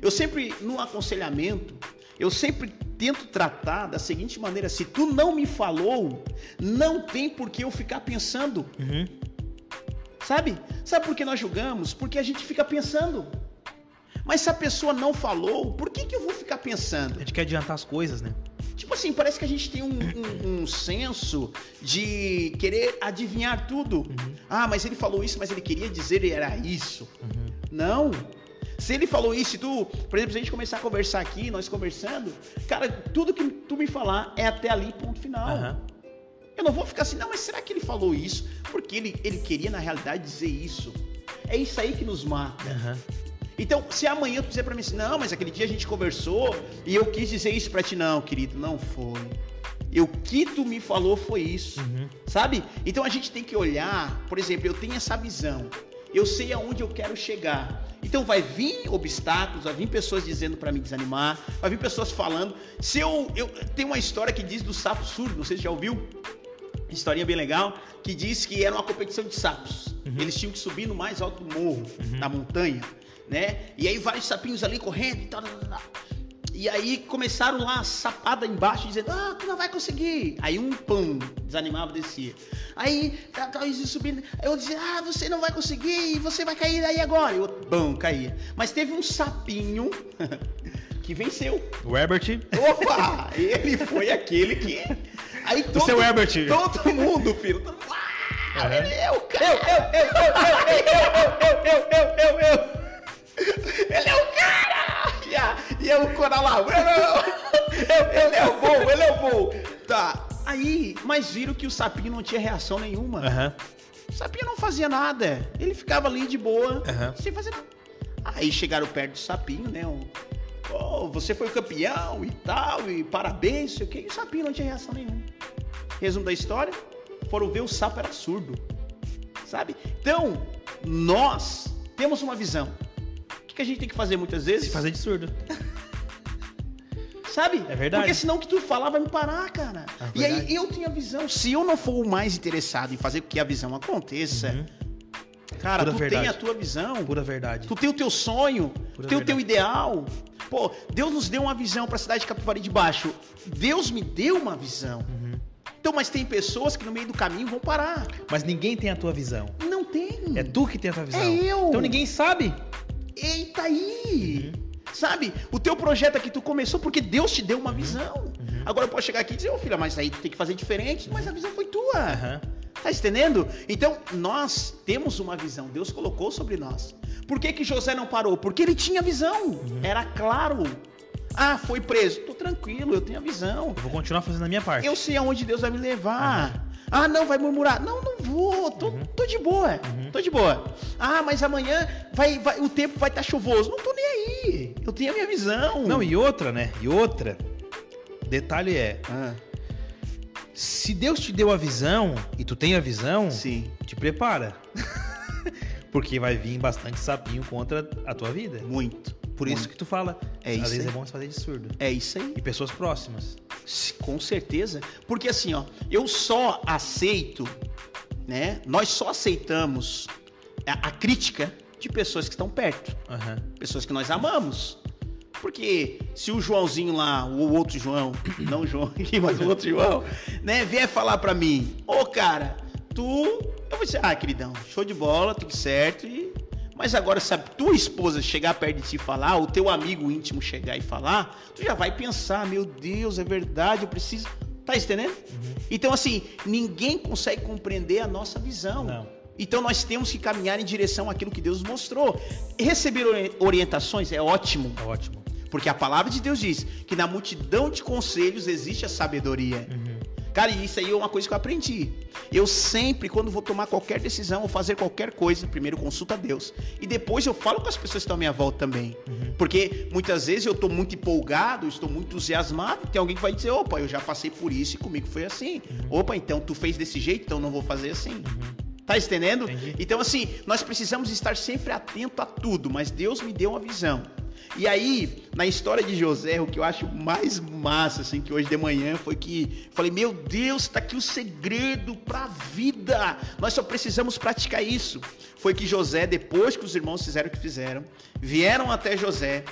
eu sempre, no aconselhamento, eu sempre tento tratar da seguinte maneira: se tu não me falou, não tem por que eu ficar pensando. Uhum. Sabe? Sabe por que nós julgamos? Porque a gente fica pensando. Mas se a pessoa não falou, por que, que eu vou ficar A pensando? gente quer adiantar as coisas, né? Tipo assim, parece que a gente tem um, um- um senso de querer adivinhar tudo. Ah, mas ele falou isso, mas ele queria dizer era isso. Uhum. Não. Se ele falou isso e tu, por exemplo, se a gente começar a conversar aqui, nós conversando, cara, tudo que tu me falar é até ali, ponto final. Aham. Eu não vou ficar assim, não, mas será que ele falou isso? Porque ele, ele queria, na realidade, dizer isso. É isso aí que nos mata. Aham. Então, se amanhã tu dizer pra mim assim, não, mas aquele dia a gente conversou e eu quis dizer isso pra ti, não, querido, não foi. E o que tu me falou foi isso, Uhum. sabe? Então a gente tem que olhar, por exemplo, eu tenho essa visão, eu sei aonde eu quero chegar. Então vai vir obstáculos, vai vir pessoas dizendo pra me desanimar, vai vir pessoas falando. Se eu, eu tem uma história que diz do sapo surdo, não sei se já ouviu. Historinha bem legal, que diz que era uma competição de sapos. Eles tinham que subir no mais alto morro, na montanha, né? E aí vários sapinhos ali correndo e tal, tal, tal, tal. E aí começaram lá a sapada embaixo, dizendo, ah, tu não vai conseguir. Aí um pão desanimava, descia. Aí, tá, tá, eles subindo. Aí eu dizia, ah, você não vai conseguir, você vai cair aí agora. E o outro, pão, caía. Mas teve um sapinho que venceu. O Herbert. Opa! Ele foi aquele que. Aí todo, seu Herbert. todo mundo, filho. Todo ah, é o cara. Eu, eu, eu, eu, eu, eu, eu, eu, eu, eu, eu. Ele é o cara! E, a, e eu, o coral Ele é o bom, ele é o bom. Tá. Aí, mas viram que o sapinho não tinha reação nenhuma. Aham. O sapinho não fazia nada. Ele ficava ali de boa, Aham. sem fazer nada. Aí chegaram perto do sapinho, né? Um, "Oh, você foi campeão e tal, e parabéns, sei o quê. E o sapinho não tinha reação nenhuma. Resumo da história: foram ver o sapo era surdo. Sabe? Então, nós temos uma visão. O que que a gente tem que fazer muitas vezes? Se fazer de surdo. Sabe? É verdade. Porque senão o que tu falar vai me parar, cara. É e verdade. aí eu tenho a visão. Se eu não for o mais interessado em fazer com que a visão aconteça, Uhum. cara, Pura tu verdade. tem a tua visão. Pura verdade. Tu tem o teu sonho, Pura tu tem o teu verdade. ideal. Pô, Deus nos deu uma visão para a cidade de Capivari de Baixo. Deus me deu uma visão. Uhum. Então, mas tem pessoas que no meio do caminho vão parar. Mas ninguém tem a tua visão. Não tem. É tu que tem a tua visão. É eu. Então ninguém sabe. Eita aí! Uhum. Sabe? O teu projeto aqui tu começou porque Deus te deu uma Uhum. visão. Agora eu posso chegar aqui e dizer, ô filha, mas aí tu tem que fazer diferente. Mas a visão foi tua. Tá entendendo? Então, nós temos uma visão, Deus colocou sobre nós. Por que, que José não parou? Porque ele tinha visão, Uhum. era claro. Ah, foi preso. Tô tranquilo, eu tenho a visão. Eu vou continuar fazendo a minha parte. Eu sei aonde Deus vai me levar. Ah, não, vai murmurar. Não, não vou. Tô, Uhum. tô de boa. Tô de boa. Ah, mas amanhã vai, vai- o tempo vai estar chuvoso. Não tô nem aí. Eu tenho a minha visão. Não, e outra, né? E outra. Detalhe é, Ah, se Deus te deu a visão e tu tem a visão, sim, te prepara. Porque vai vir bastante sapinho contra a tua vida. muito. Por isso que tu fala, É às isso vezes aí. é bom fazer de surdo. É isso aí. E pessoas próximas. Com certeza. Porque assim, ó, eu só aceito né? Nós só aceitamos a, a crítica de pessoas que estão perto, Aham. pessoas que nós amamos. Porque se o Joãozinho lá, o outro João, não o João aqui, mas o outro João, né, vier falar pra mim, ô cara, tu. Eu vou dizer, ah, queridão, show de bola, tudo certo. E... Mas agora, sabe, tua esposa chegar perto de ti e falar, o teu amigo íntimo chegar e falar, tu já vai pensar, meu Deus, é verdade, eu preciso. Tá entendendo? Então, assim, ninguém consegue compreender a nossa visão. Não. Então nós temos que caminhar em direção àquilo que Deus mostrou. Receber ori- orientações é ótimo, É ótimo. porque a palavra de Deus diz que na multidão de conselhos existe a sabedoria. Cara, e isso aí é uma coisa que eu aprendi. Eu sempre, quando vou tomar qualquer decisão ou fazer qualquer coisa, primeiro consulto a Deus. E depois eu falo com as pessoas que estão à minha volta também. Porque muitas vezes eu estou muito empolgado, estou muito entusiasmado, tem alguém que vai dizer, opa, eu já passei por isso e comigo foi assim. Opa, então tu fez desse jeito, então não vou fazer assim. Tá entendendo? Entendi. Então, assim, nós precisamos estar sempre atento a tudo, mas Deus me deu uma visão. E aí, na história de José, o que eu acho mais massa, assim, que hoje de manhã foi que falei: Meu Deus, tá aqui o segredo pra vida. Nós só precisamos praticar isso. Foi que José, depois que os irmãos fizeram o que fizeram, vieram até José,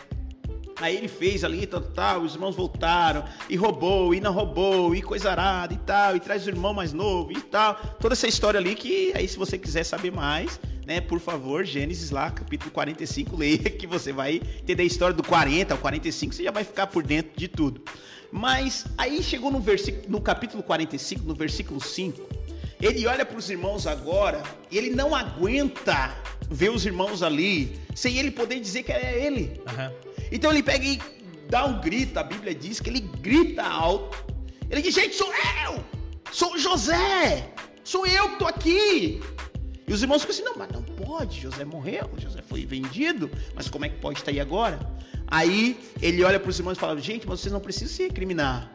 Aí ele fez ali, tal, tal, os irmãos voltaram, e roubou, e não roubou, e coisa arada, e tal, e traz o irmão mais novo, e tal. Toda essa história ali que, aí se você quiser saber mais, né, por favor, Gênesis lá, capítulo 45, leia, que você vai entender a história do 40 ao 45, você já vai ficar por dentro de tudo. Mas aí chegou no, versículo, no capítulo 45, no versículo 5, ele olha para os irmãos agora, e ele não aguenta ver os irmãos ali, sem ele poder dizer que é ele. Aham. Então ele pega e dá um grito, a Bíblia diz que ele grita alto. Ele diz: Gente, sou eu! Sou José! Sou eu que tô aqui! E os irmãos ficam assim: Não, mas não pode, José morreu, José foi vendido, mas como é que pode estar aí agora? Aí ele olha para os irmãos e fala: Gente, mas vocês não precisam se recriminar.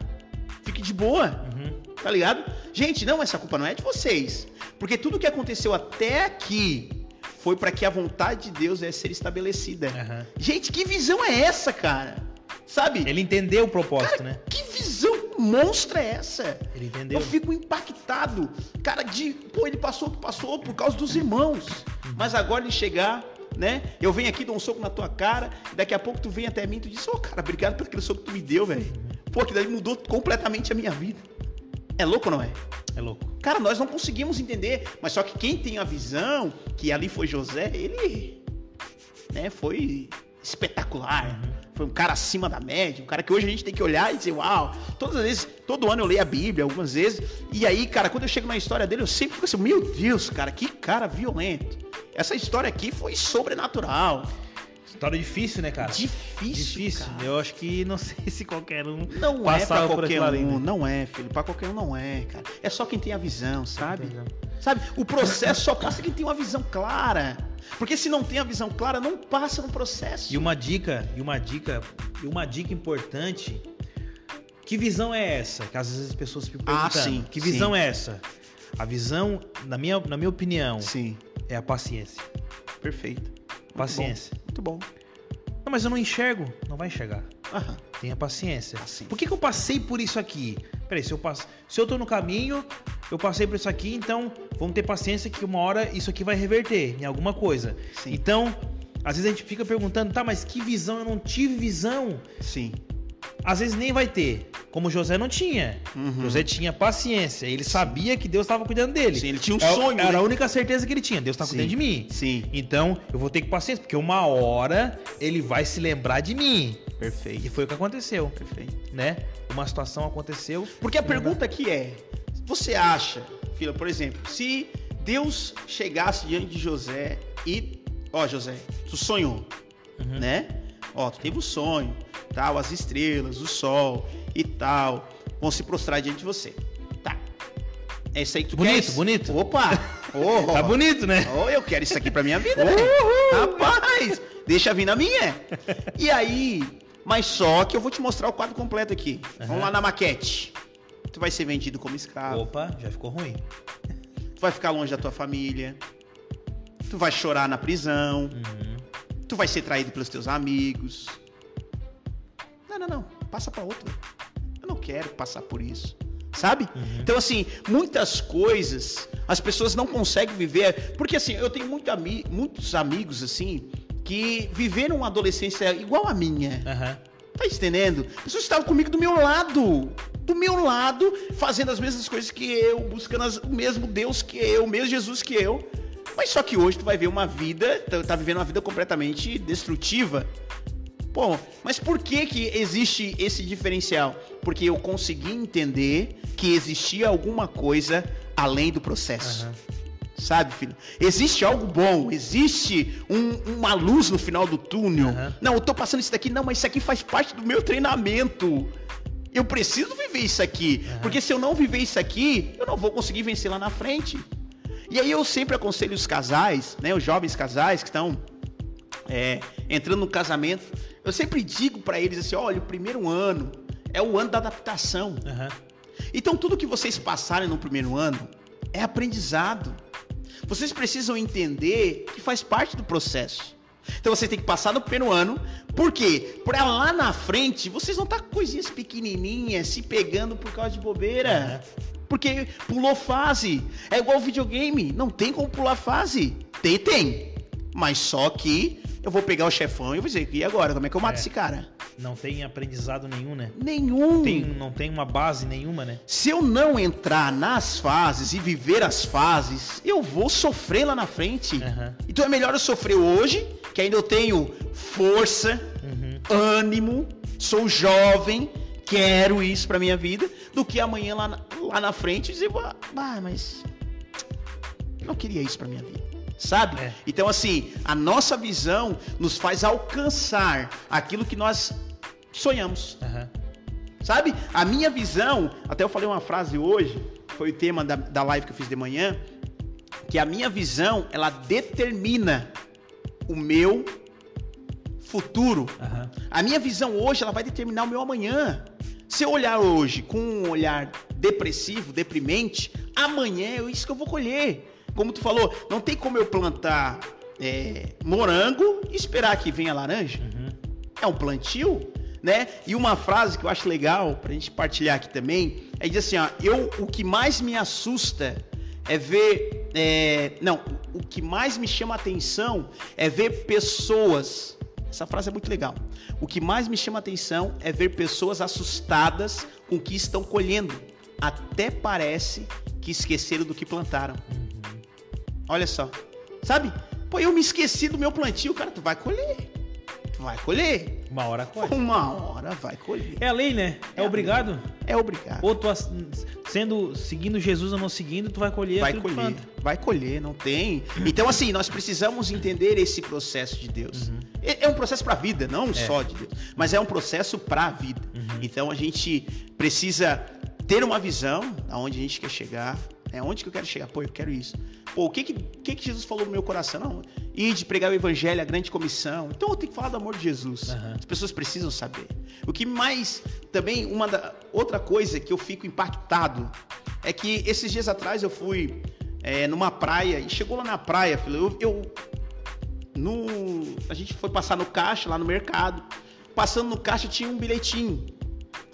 Fique de boa. Uhum. Tá ligado? Gente, não, essa culpa não é de vocês. Porque tudo que aconteceu até aqui foi para que a vontade de Deus é ser estabelecida. Aham. Gente, que visão é essa, cara? Sabe? Ele entendeu o propósito, né? Que visão monstra é essa? Ele entendeu. Eu fico impactado. Cara, de. Pô, ele passou o que passou por causa dos irmãos. Mas agora ele chegar, né? Eu venho aqui, dou um soco na tua cara, daqui a pouco tu vem até mim e tu diz, ô, cara, obrigado por aquele soco que tu me deu, velho. Pô, que daí mudou completamente a minha vida. É louco ou não é? É louco. Cara, nós não conseguimos entender, mas só que quem tem a visão, que ali foi José, ele né, foi espetacular. Foi um cara acima da média, um cara que hoje a gente tem que olhar e dizer, uau, todas as vezes, todo ano eu leio a Bíblia, algumas vezes, e aí, cara, quando eu chego na história dele, eu sempre fico assim, meu Deus, cara, que cara violento. Essa história aqui foi sobrenatural. História difícil, né, cara? Difícil, Difícil. cara. Eu acho que não sei se qualquer um Não é pra por qualquer ali, um, né? não é, filho, pra qualquer um não é, cara. É só quem tem a visão, sabe? Entendeu? Sabe? O processo só passa quem tem uma visão clara. Porque se não tem a visão clara, não passa no processo. E uma dica, e uma dica, e uma dica importante. Que visão é essa? Que às vezes as pessoas ficam Ah, perguntando. sim, que sim. visão é essa? A visão, na minha, na minha opinião, Sim, é a paciência. perfeito. Muito Paciência. bom, Muito bom. Não, mas eu não enxergo. Não vai enxergar. Aham. Tenha paciência. Paciência. Por que, que eu passei por isso aqui? Peraí, se eu, passo, se eu tô no caminho, eu passei por isso aqui, então vamos ter paciência que uma hora isso aqui vai reverter em alguma coisa. Sim. Então, às vezes a gente fica perguntando, tá, mas que visão? Eu não tive visão. Sim. Às vezes nem vai ter. Como José não tinha. Uhum. José tinha paciência. Ele sabia que Deus estava cuidando dele. Sim, ele tinha um É- sonho, Era né? a única certeza que ele tinha. Deus está cuidando de mim. Sim. Então, eu vou ter que paciência, porque uma hora ele vai se lembrar de mim. E Perfeito. foi o que aconteceu, Perfeito. né? Uma situação aconteceu. Porque a pergunta aqui é: você acha, filha, por exemplo, se Deus chegasse diante de José e, ó, José, tu sonhou, Uhum. né? Ó, tu teve um sonho, tal, as estrelas, o sol e tal, vão se prostrar diante de você. Tá. É isso aí que tu Bonito, quer? bonito. Opa! Oh, Tá bonito, né? Oh, eu quero isso aqui pra minha vida, né? Rapaz, deixa vir na minha. E aí, mas só que eu vou te mostrar o quadro completo aqui. Vamos Aham. lá na maquete. Tu vai ser vendido como escravo. Opa, já ficou ruim. Tu vai ficar longe da tua família. Tu vai chorar na prisão. Uhum. Tu vai ser traído pelos teus amigos. Não, não, não. Passa pra outra. Eu não quero passar por isso. sabe? Então, assim, muitas coisas as pessoas não conseguem viver. Porque, assim, eu tenho muito ami muitos amigos, assim, que viveram uma adolescência igual a minha. Aham. Tá entendendo? Pessoas estavam comigo do meu lado. Do meu lado, fazendo as mesmas coisas que eu, buscando as- o mesmo Deus que eu, o mesmo Jesus que eu. Mas só que hoje tu vai ver uma vida, tá, tá vivendo uma vida completamente destrutiva. Pô, mas por que que existe esse diferencial? Porque eu consegui entender que existia alguma coisa além do processo. Aham. Sabe, filho? Existe algo bom, existe um- uma luz no final do túnel. Aham. Não, eu tô passando isso daqui, não, mas isso aqui faz parte do meu treinamento. Eu preciso viver isso aqui. Aham. Porque se eu não viver isso aqui, eu não vou conseguir vencer lá na frente. E aí eu sempre aconselho os casais, né? Os jovens casais que estão é, entrando no casamento. Eu sempre digo pra eles assim: olha, o primeiro ano é o ano da adaptação. Aham. Então tudo que vocês passarem no primeiro ano é aprendizado. Vocês precisam entender que faz parte do processo. Então você tem que passar no primeiro ano, por quê? Pra lá na frente vocês vão estar com coisinhas pequenininhas se pegando por causa de bobeira. Porque pulou fase. É igual videogame, não tem como pular fase. Tem, tem. Mas só que eu vou pegar o chefão e vou dizer, e agora? Como é que eu mato É. esse cara? Não tem aprendizado nenhum, né? Nenhum. Tem, não tem uma base nenhuma, né? Se eu não entrar nas fases e viver as fases, eu vou sofrer lá na frente. Aham. Então é melhor eu sofrer hoje, que ainda eu tenho força, Uhum. ânimo, sou jovem, quero isso pra minha vida, do que amanhã lá na, lá na frente dizer, "Ah, mas eu não queria isso pra minha vida. Sabe? É. Então, assim, a nossa visão nos faz alcançar aquilo que nós sonhamos. Aham. Sabe? A minha visão, até eu falei uma frase hoje, foi o tema da, da live que eu fiz de manhã, que a minha visão, ela determina o meu futuro. Aham. A minha visão hoje, ela vai determinar o meu amanhã. Se eu olhar hoje com um olhar depressivo, deprimente, amanhã é isso que eu vou colher. Como tu falou, não tem como eu plantar é, morango e esperar que venha laranja Uhum. é um plantio, né? E uma frase que eu acho legal pra gente partilhar aqui também é dizer assim, ó, eu o que mais me assusta é ver, é, não, o que mais me chama a atenção é ver pessoas. Essa frase é muito legal. O que mais me chama a atenção é ver pessoas assustadas com o que estão colhendo. Até parece que esqueceram do que plantaram. Olha só. Sabe? Pô, eu me esqueci do meu plantio, cara, tu vai colher. Tu vai colher. Uma hora corre. Uma hora vai colher. É a lei, né? É, É obrigado. É obrigado. Ou tu sendo seguindo Jesus ou não seguindo, tu vai colher Vai colher. planta. Vai colher, não tem. Então, assim, nós precisamos entender esse processo de Deus. Uhum. É é um processo para a vida, não só de Deus, mas é um processo para a vida. Uhum. Então, a gente precisa ter uma visão aonde a gente quer chegar. É onde que eu quero chegar? Pô, eu quero isso. Pô, o que que, que, que Jesus falou no meu coração? Não, ir de pregar o evangelho, a grande comissão. Então eu tenho que falar do amor de Jesus. Aham. As pessoas precisam saber. O que mais também uma da, outra coisa que eu fico impactado é que esses dias atrás eu fui é, numa praia e chegou lá na praia, filho, eu, eu no a gente foi passar no caixa lá no mercado. Passando no caixa tinha um bilhetinho.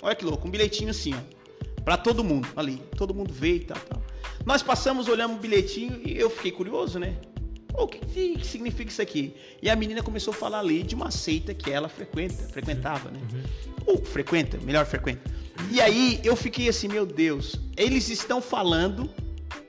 Olha que louco, um bilhetinho assim, ó, para todo mundo ali. Todo mundo veio e tal, tal. Nós passamos, olhamos o bilhetinho e eu fiquei curioso, né? O que, que- significa isso aqui? E a menina começou a falar ali de uma seita que ela frequenta, frequentava, né? Ou frequenta, melhor frequenta. E aí eu fiquei assim, meu Deus, eles estão falando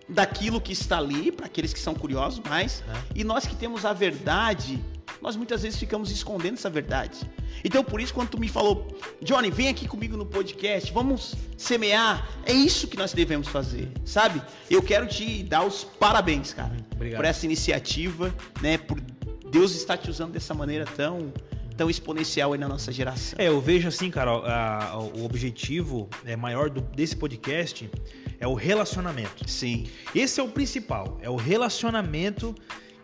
daquilo que está ali, para aqueles que são curiosos mais, É. e nós que temos a verdade, nós muitas vezes ficamos escondendo essa verdade. Então por isso quando tu me falou, Johnny, vem aqui comigo no podcast, vamos semear, é isso que nós devemos fazer, sabe? Eu quero te dar os parabéns, cara, Obrigado. por essa iniciativa, né, por Deus estar te usando dessa maneira tão tão exponencial aí na nossa geração. É, eu vejo assim, cara, a- a- o objetivo é maior do- desse podcast é o relacionamento. Sim. Esse é o principal, é o relacionamento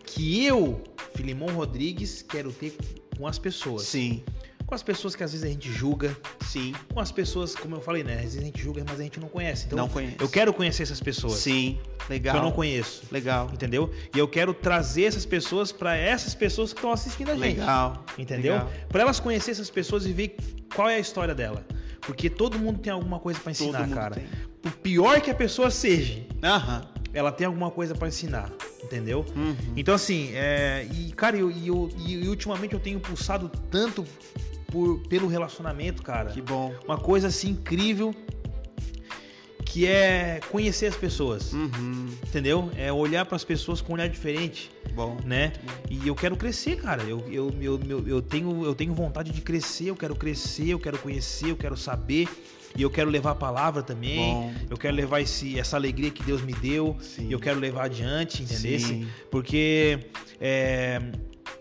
que eu, Filimão Rodrigues, quero ter com as pessoas. Sim. Com as pessoas que às vezes a gente julga, Sim. com as pessoas, como eu falei, né? Às vezes a gente julga, mas a gente não conhece. Então, Não conhece. eu quero conhecer essas pessoas Sim. que Legal. eu não conheço. Legal. Entendeu? E eu quero trazer essas pessoas para essas pessoas que estão assistindo a gente. Legal. Entendeu? Para elas conhecerem essas pessoas e ver qual é a história dela. Porque todo mundo tem alguma coisa para ensinar, cara. tem. por pior que a pessoa seja, Aham. Ela tem alguma coisa pra ensinar, entendeu? Uhum. Então, assim, é, e cara, eu, e eu- e- ultimamente eu tenho pulsado tanto por, pelo relacionamento, cara. Que bom. Uma coisa assim incrível que é conhecer as pessoas, Uhum. entendeu? É olhar para as pessoas com um olhar diferente, Bom. né? E eu quero crescer, cara. Eu, eu, eu, eu, eu tenho, eu tenho vontade de crescer, eu quero crescer, eu quero conhecer, eu quero saber. E eu quero levar a palavra também. Bom. Eu quero levar esse, essa alegria que Deus me deu. Sim. E eu quero levar adiante, entendeu? Sim. Porque é,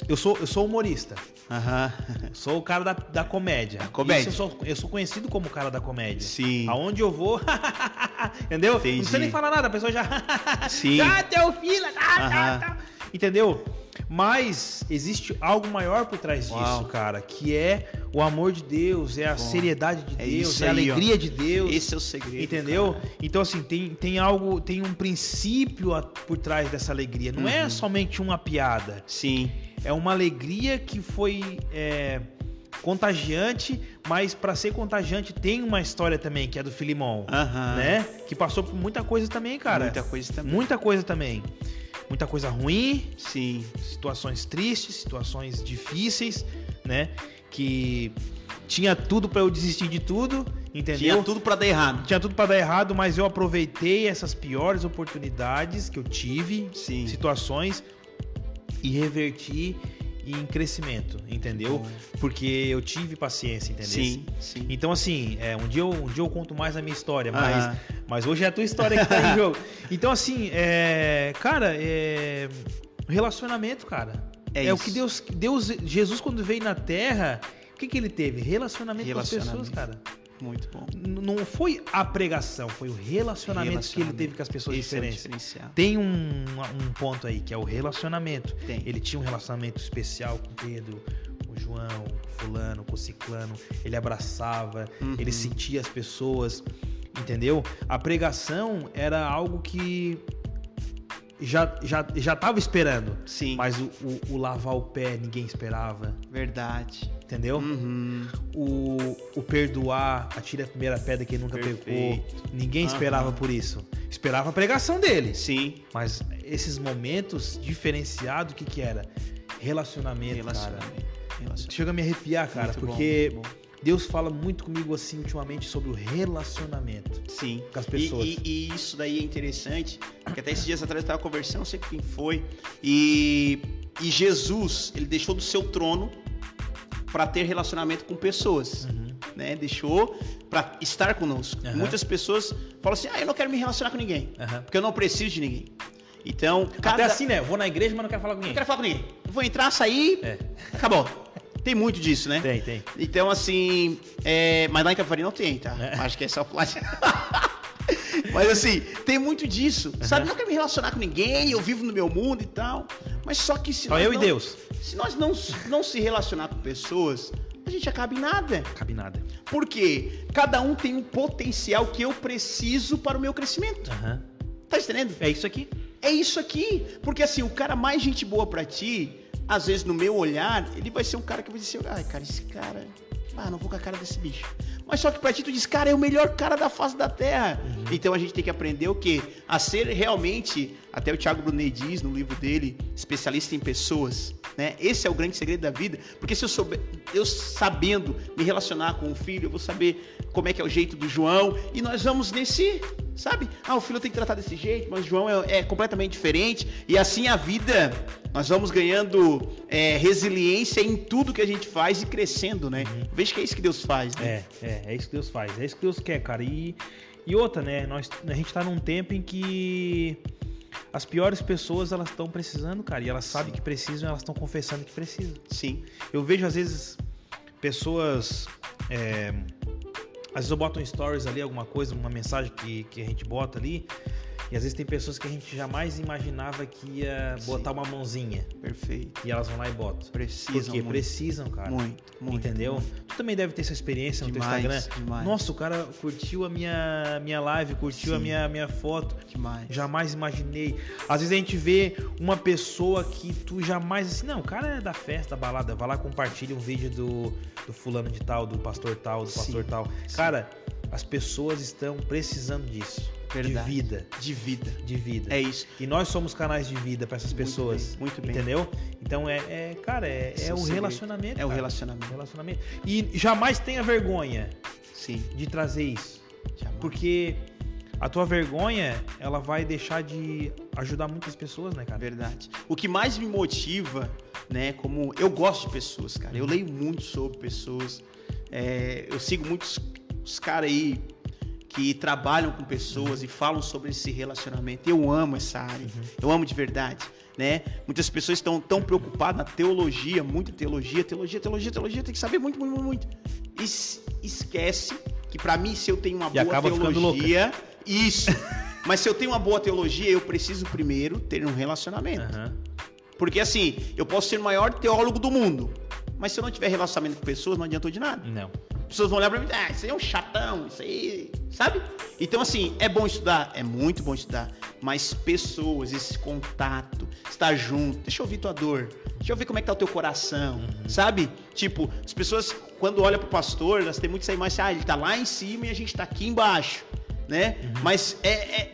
eu, sou, eu sou humorista. Aham. Sou o cara da, da comédia. Da comédia. Eu, sou, eu sou conhecido como o cara da comédia. Sim. Aonde eu vou, entendeu? Entendi. Não precisa nem falar nada, a pessoa já. Sim. Ah, teu filho, tá, tá, Aham. tá. Entendeu? Mas existe algo maior por trás disso, Uau. cara, que é o amor de Deus, é a Bom, seriedade de é Deus, é a aí, ó. alegria de Deus. Esse é o segredo. Entendeu? cara. Então, assim, tem, tem algo, tem um princípio por trás dessa alegria. Não é Uhum. somente uma piada. Sim. É uma alegria que foi é, contagiante, mas para ser contagiante tem uma história também, que é do Filimão, Aham. né? Que passou por muita coisa também, cara. Muita coisa também. Muita coisa também. Muita coisa ruim, Sim. situações tristes, situações difíceis, né? Que tinha tudo para eu desistir de tudo, entendeu? Tinha tudo pra dar errado. Tinha tudo para dar errado, mas eu aproveitei essas piores oportunidades que eu tive, Sim. situações e reverti em crescimento, entendeu? Porque eu tive paciência, entendeu? Sim. Sim. Então assim, é, um dia eu, um dia eu conto mais a minha história, mas mas hoje é a tua história que tá em jogo. Então assim, é, cara, é relacionamento, cara. É É, o que Deus, Deus, Jesus quando veio na Terra, o que que ele teve? Relacionamento, com as pessoas, Relacionamento. cara. Muito bom. N- não foi a pregação, foi o relacionamento, que ele teve com as pessoas Esse é diferentes. diferencial. Tem um, um ponto aí que é o relacionamento. Tem. Ele tinha um relacionamento especial com Pedro, com João, com fulano, com ciclano. Ele abraçava, Uhum. ele sentia as pessoas, entendeu? A pregação era algo que já já já estava esperando, Sim. mas o, o- o lavar o pé ninguém esperava, Verdade. entendeu? Uhum. o, o perdoar, atire a primeira pedra que nunca. Perfeito. Ninguém Aham. esperava por isso. Esperava a pregação dele. Sim. Mas esses momentos diferenciados, o que que era? Relacionamento, cara. Relacionamento. Relacionamento. Chega a me arrepiar, cara, Muito porque bom. Deus fala muito comigo assim ultimamente sobre o relacionamento Sim. com as E, pessoas. e- e isso daí é interessante, porque até esses dias atrás eu estava conversando, não sei quem foi, e, e Jesus, ele deixou do seu trono para ter relacionamento com pessoas, Uhum. né? Deixou para estar conosco. Aham. Muitas pessoas falam assim, ah, eu não quero me relacionar com ninguém, Aham. porque eu não preciso de ninguém. Então, cada... Até assim, né? Eu vou na igreja, mas não quero falar com não ninguém. quero falar com ninguém. Eu vou entrar, sair, É, acabou. Tem muito disso, né? tem, tem. Então, assim, é... mas lá em Capivari não tem, tá? É. Acho que é só plástico. mas assim, tem muito disso. Sabe, não quero me relacionar com ninguém, eu vivo no meu mundo e tal. Mas só que se Só nós eu não, e Deus. Se nós não, não se relacionar com pessoas, a gente acaba em nada. Cabe nada. Por quê? Cada um tem um potencial que eu preciso para o meu crescimento. Aham. Tá entendendo? É isso aqui. É isso aqui. Porque assim, o cara mais gente boa pra ti, às vezes no meu olhar, ele vai ser um cara que vai dizer, ai, cara, esse cara. Ah, não vou com a cara desse bicho. Mas só que pra ti tu diz, cara, é o melhor cara da face da terra. Então a gente tem que aprender o quê? A ser realmente, até o Thiago Brunet diz no livro dele, especialista em pessoas. Né? Esse é o grande segredo da vida. Porque se eu souber, eu sabendo me relacionar com o filho, eu vou saber como é que é o jeito do João. E nós vamos nesse, sabe? Ah, o filho tem que tratar desse jeito, mas o João é, é completamente diferente. E assim a vida, nós vamos ganhando é, resiliência em tudo que a gente faz e crescendo, né? Veja que é isso que Deus faz, né? É, é, é isso que Deus faz, é isso que Deus quer, cara. E, e outra, né? Nós, a gente tá num tempo em que as piores pessoas elas estão precisando, cara, e elas sabem que precisam, elas estão confessando que precisam. Sim. Eu vejo às vezes pessoas, é, às vezes eu boto um stories ali, alguma coisa, uma mensagem que, que a gente bota ali, e às vezes tem pessoas que a gente jamais imaginava que ia Sim. botar uma mãozinha, Perfeito. e elas vão lá e botam. Precisam. Porque muito. precisam, cara. Muito, muito. Entendeu? muito. Tu também deve ter essa experiência no Demais, teu Instagram. demais. Nossa, o cara curtiu a minha, minha live, curtiu a Sim. minha, minha foto. Demais. Jamais imaginei. Às vezes a gente vê uma pessoa que tu jamais assim, não, o cara é da festa, da balada, vai lá compartilha um vídeo do, do fulano de tal, do pastor tal, do Sim, pastor tal. Cara, As pessoas estão precisando disso. Verdade. De vida. De vida. De vida. É isso. E nós somos canais de vida para essas Muito pessoas. bem, muito bem. Entendeu? Então é, é cara, é, é é o segredo. relacionamento. É o relacionamento. relacionamento. E jamais tenha vergonha Sim. de trazer isso. Jamais. Porque a tua vergonha, ela vai deixar de ajudar muitas pessoas, né, cara? Verdade. O que mais me motiva, né, como eu gosto de pessoas, cara. Eu leio muito sobre pessoas. É, eu sigo muitos os caras aí que trabalham com pessoas e falam sobre esse relacionamento. Eu amo essa área. Eu amo de verdade, né? Muitas pessoas estão tão preocupadas na teologia, muita teologia, teologia, teologia, teologia, tem que saber muito, muito, muito, muito. E s- esquece que pra mim se eu tenho uma E boa teologia, isso. Mas se eu tenho uma boa teologia, eu preciso primeiro ter um relacionamento. Aham. Porque assim, eu posso ser o maior teólogo do mundo, mas se eu não tiver relacionamento com pessoas, não adiantou de nada. Não. As pessoas vão olhar pra mim, ah, isso aí é um chatão, isso aí, sabe? Então assim, é bom estudar, é muito bom estudar, mas pessoas, esse contato, estar junto, deixa eu ouvir tua dor, deixa eu ver como é que tá o teu coração, sabe? Tipo, as pessoas quando olham pro pastor, elas têm muito essa imagem, ah, ele tá lá em cima e a gente tá aqui embaixo. Né? Mas é, é-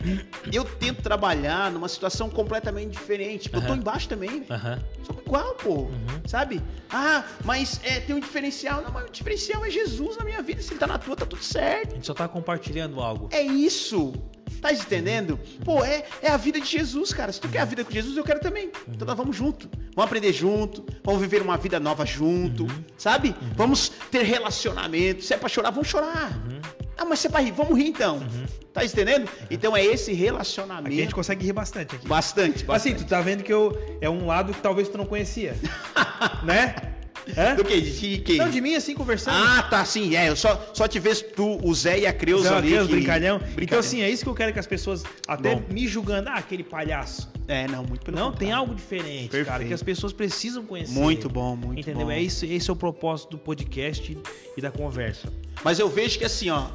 eu tento trabalhar numa situação completamente diferente. Eu tô embaixo também. velho. Aham. Somos igual, pô. Sabe? Ah, mas é, tem um diferencial. Não, mas o diferencial é Jesus na minha vida. Se ele tá na tua, tá tudo A certo. gente só tá compartilhando algo. É isso. Tá entendendo? Pô, é, é a vida de Jesus, cara. Se tu quer a vida com Jesus, eu quero também. Então nós vamos junto. Vamos aprender junto. Vamos viver uma vida nova junto. Sabe? Vamos ter relacionamento. Se é pra chorar, vamos chorar. Ah, mas é pra rir, vamos rir então. Tá entendendo? Então é esse Aqui a gente relacionamento. consegue rir bastante aqui. Bastante, Assim, bastante. tu tá vendo que eu, é um lado que talvez tu não conhecia. né? Hã? Do que? De que? Não, de mim assim, conversando. Ah, tá, sim, é. Eu só, só te vejo tu, o Zé e a Creuza Não, ali. aqueles que- brincalhão. Então, Brincalhão. assim, é isso que eu quero que as pessoas, até Bom. me julgando, ah, aquele palhaço. É, não, muito pelo não, contrário. tem algo diferente, cara, Perfeito. que as pessoas precisam conhecer. Muito bom, muito Entendeu? bom. É isso, esse é o propósito do podcast e da conversa. Mas eu vejo que assim, ó,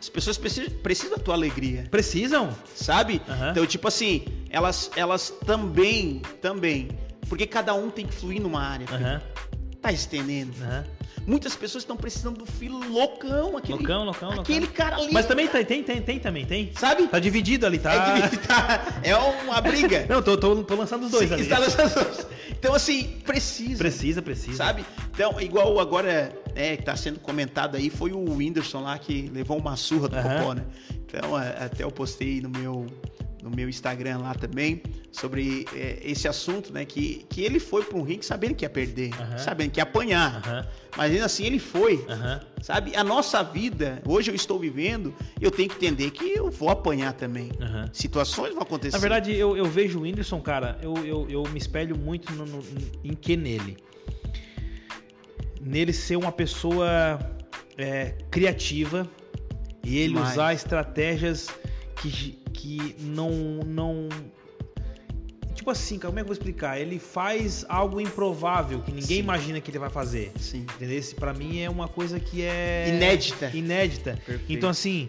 as pessoas precisam, precisam da tua alegria, Precisam? sabe? Aham. Então, tipo assim, elas, elas também, também, porque cada um tem que fluir numa área. Aham, Tá entendendo? aham. Muitas pessoas estão precisando do filho loucão, aquele, Loucão, loucão, loucão. aquele cara ali. Mas também tem, tem, tem, tem também, tem. sabe? Tá dividido ali, tá? É, que tá- é uma briga. Não, tô, tô, tô lançando os dois Sim, ali. está lançando- Então, assim, precisa. Precisa, precisa. Sabe? Então, igual agora, é, que tá sendo comentado aí, foi o Whindersson lá que levou uma surra do Aham. Popó, né? Então, a- até eu postei no meu, no meu Instagram lá também sobre é, esse assunto, né? Que, que ele foi para um ringue sabendo que ia perder, sabendo que ia apanhar. Mas ainda assim ele foi, sabe? A nossa vida, hoje eu estou vivendo, eu tenho que entender que eu vou apanhar também. Situações vão acontecer. Na verdade, eu, eu vejo o Whindersson, cara, eu, eu, eu me espelho muito no, no- em que nele? Nele ser uma pessoa é, criativa e ele Demais. usar estratégias que, que não, não. Tipo assim, como é que eu vou explicar? Ele faz algo improvável que ninguém Sim. imagina que ele vai fazer. Sim. Entendeu? Pra mim é uma coisa que é. Inédita. Inédita. Perfeito. Então, assim,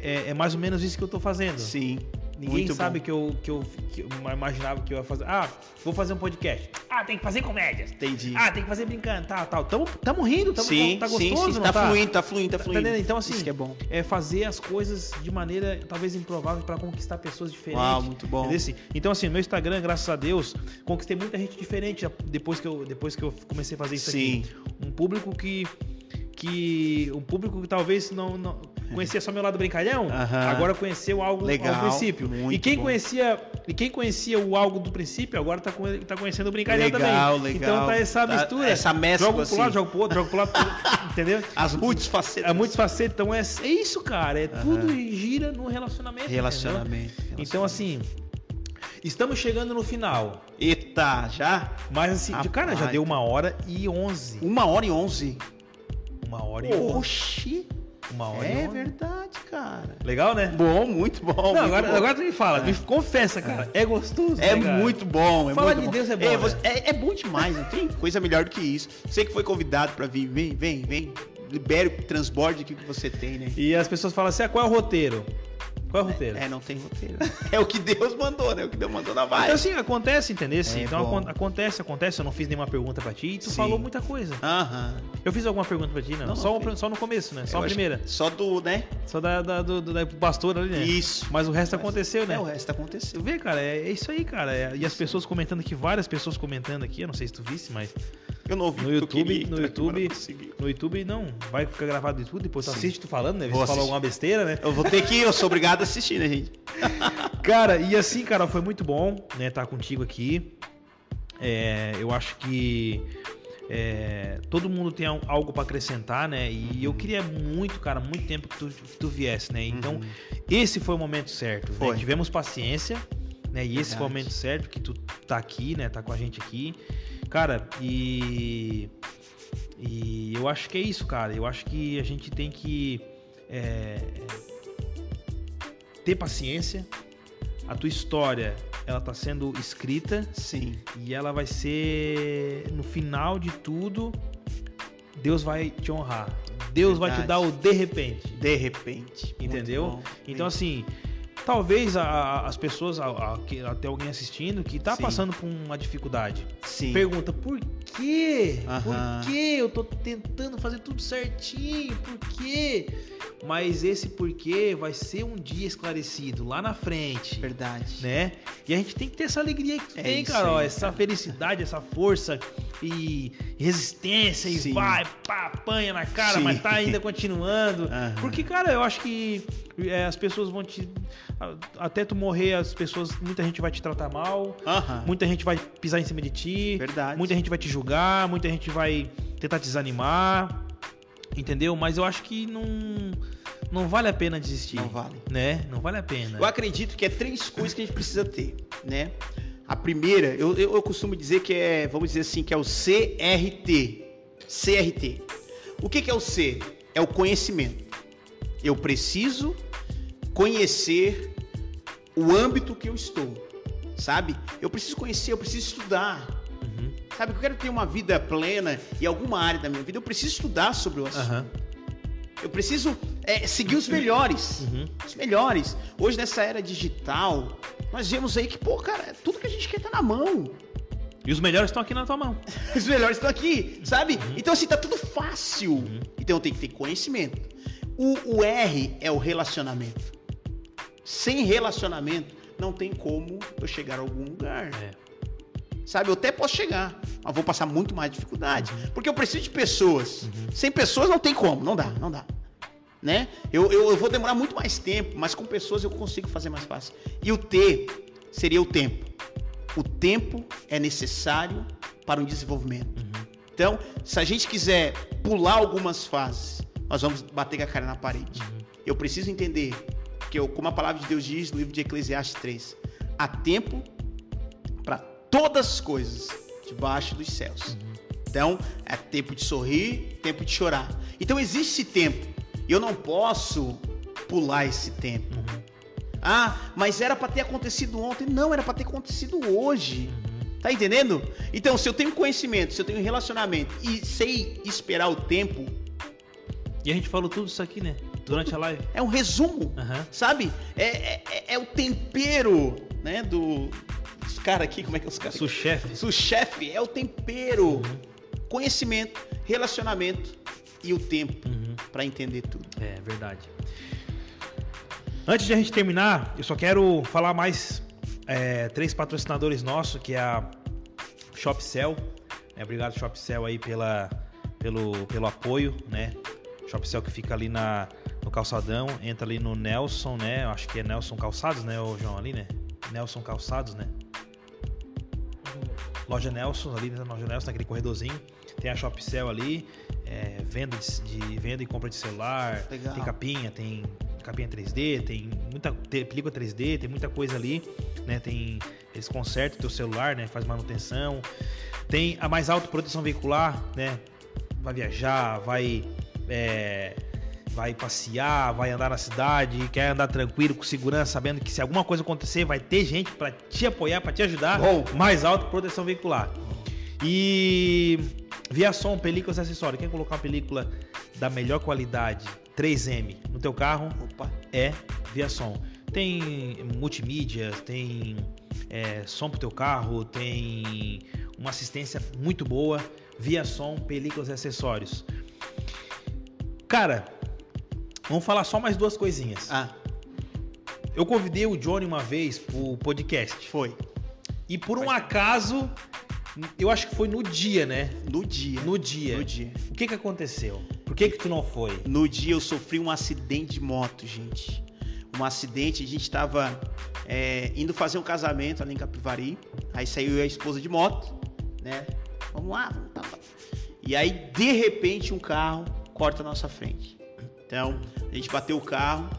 é, é mais ou menos isso que eu tô fazendo. Sim. Ninguém Muito sabe bom. que eu, que, eu, que eu imaginava que eu ia fazer. Ah, vou fazer um podcast. Ah, tem que fazer comédias. Entendi. Ah, tem que fazer brincando, tal, tal. Tamo, tamo rindo, tamo, sim, tá sim, gostoso, sim, não tá, tá? fluindo, tá fluindo, tá Tá fluindo. entendendo? Então, assim, Isso que é bom. É fazer as coisas de maneira talvez improvável pra conquistar pessoas diferentes. Uau, muito bom. Entendeu? Assim, Então, assim, meu Instagram, graças a Deus, conquistei muita gente diferente depois que eu, depois que eu comecei a fazer isso Sim. aqui. Um público que. que um público que talvez não, não conhecia só meu lado brincalhão, Aham. agora conheceu algo Legal, ao princípio. E quem bom. conhecia e quem conhecia o algo do princípio agora tá, conhe- tá conhecendo o brincalhão Legal, também. legal. Então tá essa Tá- mistura. essa mescla, Joga pro lado, assim. joga pro outro, joga pro lado, entendeu? As multifacetas. É muitos facetas, então é, é isso, cara. É tudo gira no relacionamento. entendeu? Relacionamento. Então, assim, estamos chegando no final. Eita, já? Mas assim, de cara, já Rapaz. deu uma hora e onze. Uma hora e onze. Uma hora e onze. Oxi. Uma hora e É onze. verdade, cara. Legal, né? Bom, muito bom. Não, muito agora, bom. agora tu me fala, me confessa, cara. É gostoso. É né, cara? muito bom. É Fala muito de bom. Deus é bom, É, né? você- é, é bom demais, não tem coisa melhor do que isso. Você que foi convidado pra vir, vem, vem, vem. Libere o transborde que você tem, né? E as pessoas falam assim: ah, qual é o roteiro? Qual é o roteiro? É, não tem roteiro. É o que Deus mandou, né? O que Deus mandou na vai. Então, assim, acontece, entendeu? É então, bom. acontece, acontece. Eu não fiz nenhuma pergunta pra ti e tu Sim. falou muita coisa. Aham. Eu fiz alguma pergunta pra ti? Não. Não, só, não só no começo, né? Só Eu a primeira. Só do, né? Só da, da, do, do, da pastor ali, né? Isso. Mas o resto aconteceu, né? É, o resto aconteceu. Tu vê, cara, é, é isso aí, cara. É- e as pessoas comentando aqui, várias pessoas comentando aqui, eu não sei se tu visse, mas Eu não ouvi no YouTube, no então, YouTube, no YouTube não, vai ficar gravado no YouTube, depois tu Sim. assiste tu falando, né? Se falou assistir. alguma besteira, né? Eu vou ter que ir, eu sou obrigado a assistir, né, gente? Cara, e assim, cara, foi muito bom, né, estar contigo aqui. É, eu acho que é, todo mundo tem al- algo pra acrescentar, né? E eu queria muito, cara, muito tempo que tu, que tu viesse, né? Então, Uhum. esse foi o momento certo. né? Tivemos paciência, né? E esse foi o momento certo que tu tá aqui, né? Tá com a gente aqui. Cara, e. E eu acho que é isso, cara. Eu acho que a gente tem que é, ter paciência. A tua história, ela tá sendo escrita Sim. e ela vai ser no final de tudo. Deus vai te honrar. Deus vai te Verdade. dar o de repente. De repente. Entendeu? Então, assim, talvez a- as pessoas, a- até alguém assistindo, que tá Sim. passando por uma dificuldade, Sim. pergunta: por quê? Aham. Por quê? Eu tô tentando fazer tudo certinho, por quê? Mas esse porquê vai ser um dia esclarecido lá na frente. Verdade. Né? E a gente tem que ter essa alegria que É tem, Carol. aí, essa cara. felicidade, essa força e resistência e Sim. vai, pá, apanha na cara, Sim. mas tá ainda continuando. Aham. Porque, cara, eu acho que as pessoas vão te. Até tu morrer, as pessoas. Muita gente vai te tratar mal. Muita gente vai pisar em cima de ti. Verdade. Muita gente vai te julgar. Muita gente vai tentar te desanimar. Entendeu? Mas eu acho que não. Não vale a pena desistir. Não vale. Né? Não vale a pena. Eu acredito que é três coisas que a gente precisa ter, né? A primeira, eu, eu, eu costumo dizer que é, vamos dizer assim, que é o CRT. CRT. O que, que é o C? É o conhecimento. Eu preciso conhecer o âmbito que eu estou, sabe? Eu preciso conhecer, eu preciso estudar. Uhum. Sabe, eu quero ter uma vida plena em alguma área da minha vida, eu preciso estudar sobre o assunto. Aham. Eu preciso é, seguir os melhores. Uhum. Os melhores. Hoje, nessa era digital, nós vemos aí que, pô, cara, tudo que a gente quer tá na mão. E os melhores estão aqui na tua mão. Os melhores estão aqui, sabe? Então, assim, tá tudo fácil. Uhum. Então, tem que ter conhecimento. O, o R é o relacionamento. Sem relacionamento, não tem como eu chegar a algum lugar. É. Sabe, eu até posso chegar, mas vou passar muito mais dificuldade. Uhum. Porque eu preciso de pessoas. Sem pessoas não tem como, não dá, não dá. Né? Eu, eu, eu vou demorar muito mais tempo, mas com pessoas eu consigo fazer mais fácil. E o T seria o tempo. O tempo é necessário para um desenvolvimento. Uhum. Então, se a gente quiser pular algumas fases, nós vamos bater com a cara na parede. Uhum. Eu preciso entender que, eu, como a palavra de Deus diz no livro de Eclesiastes 3, há tempo para todas as coisas debaixo dos céus. Então, é tempo de sorrir, tempo de chorar. Então, existe esse tempo. Eu não posso pular esse tempo. Ah, mas era para ter acontecido ontem. Não, era para ter acontecido hoje. Tá entendendo? Então, se eu tenho conhecimento, se eu tenho relacionamento e sei esperar o tempo, E a gente falou tudo isso aqui, né? Durante a live. é um resumo. Aham. Sabe? É, é, é- é o tempero, né? Do. Os caras aqui, como é que é os caras? Sou chefe. O chefe é o tempero. Conhecimento, relacionamento e o tempo Uhum. para entender tudo. É verdade. Antes de a gente terminar, eu só quero falar mais é, três patrocinadores nossos, que é a Shopcell. É, obrigado, Shopcell, aí pela, pelo, pelo apoio, né? Shopcell que fica ali na, no calçadão, entra ali no Nelson, né? Eu acho que é Nelson Calçados, né, o João ali, né? Nelson Calçados, né? Loja Nelson, ali na loja Nelson, naquele corredorzinho. Tem a Shopcell ali, é, venda, de, de- venda e compra de celular, Legal. tem capinha, tem capinha 3D, tem muita tem película 3D, tem muita coisa ali, né? Tem eles consertam o teu celular, né? Faz manutenção. Tem a mais alta proteção veicular, né? Vai viajar, vai é, vai passear, vai andar na cidade, quer andar tranquilo, com segurança, sabendo que se alguma coisa acontecer, vai ter gente para te apoiar, para te ajudar. Bom. Mais alta proteção veicular. E via som, películas e acessórios. Quer colocar uma película da melhor qualidade, 3M, no teu carro, Opa. é via som. Tem multimídia, tem é, som pro teu carro, tem uma assistência muito boa, via som, películas e acessórios. Cara, vamos falar só mais duas coisinhas. Ah, Eu convidei o Johnny uma vez pro podcast. foi. E por um acaso, eu acho que foi no dia, né? No dia. No dia. No dia. O que que aconteceu? Por que que tu não foi? No dia eu sofri um acidente de moto, gente. Um acidente, a gente estava indo fazer um casamento ali em Capivari. Aí saiu a esposa de moto, né? Vamos lá, vamos tá, tá. E aí, de repente, um carro corta a nossa frente. Então, a gente bateu o carro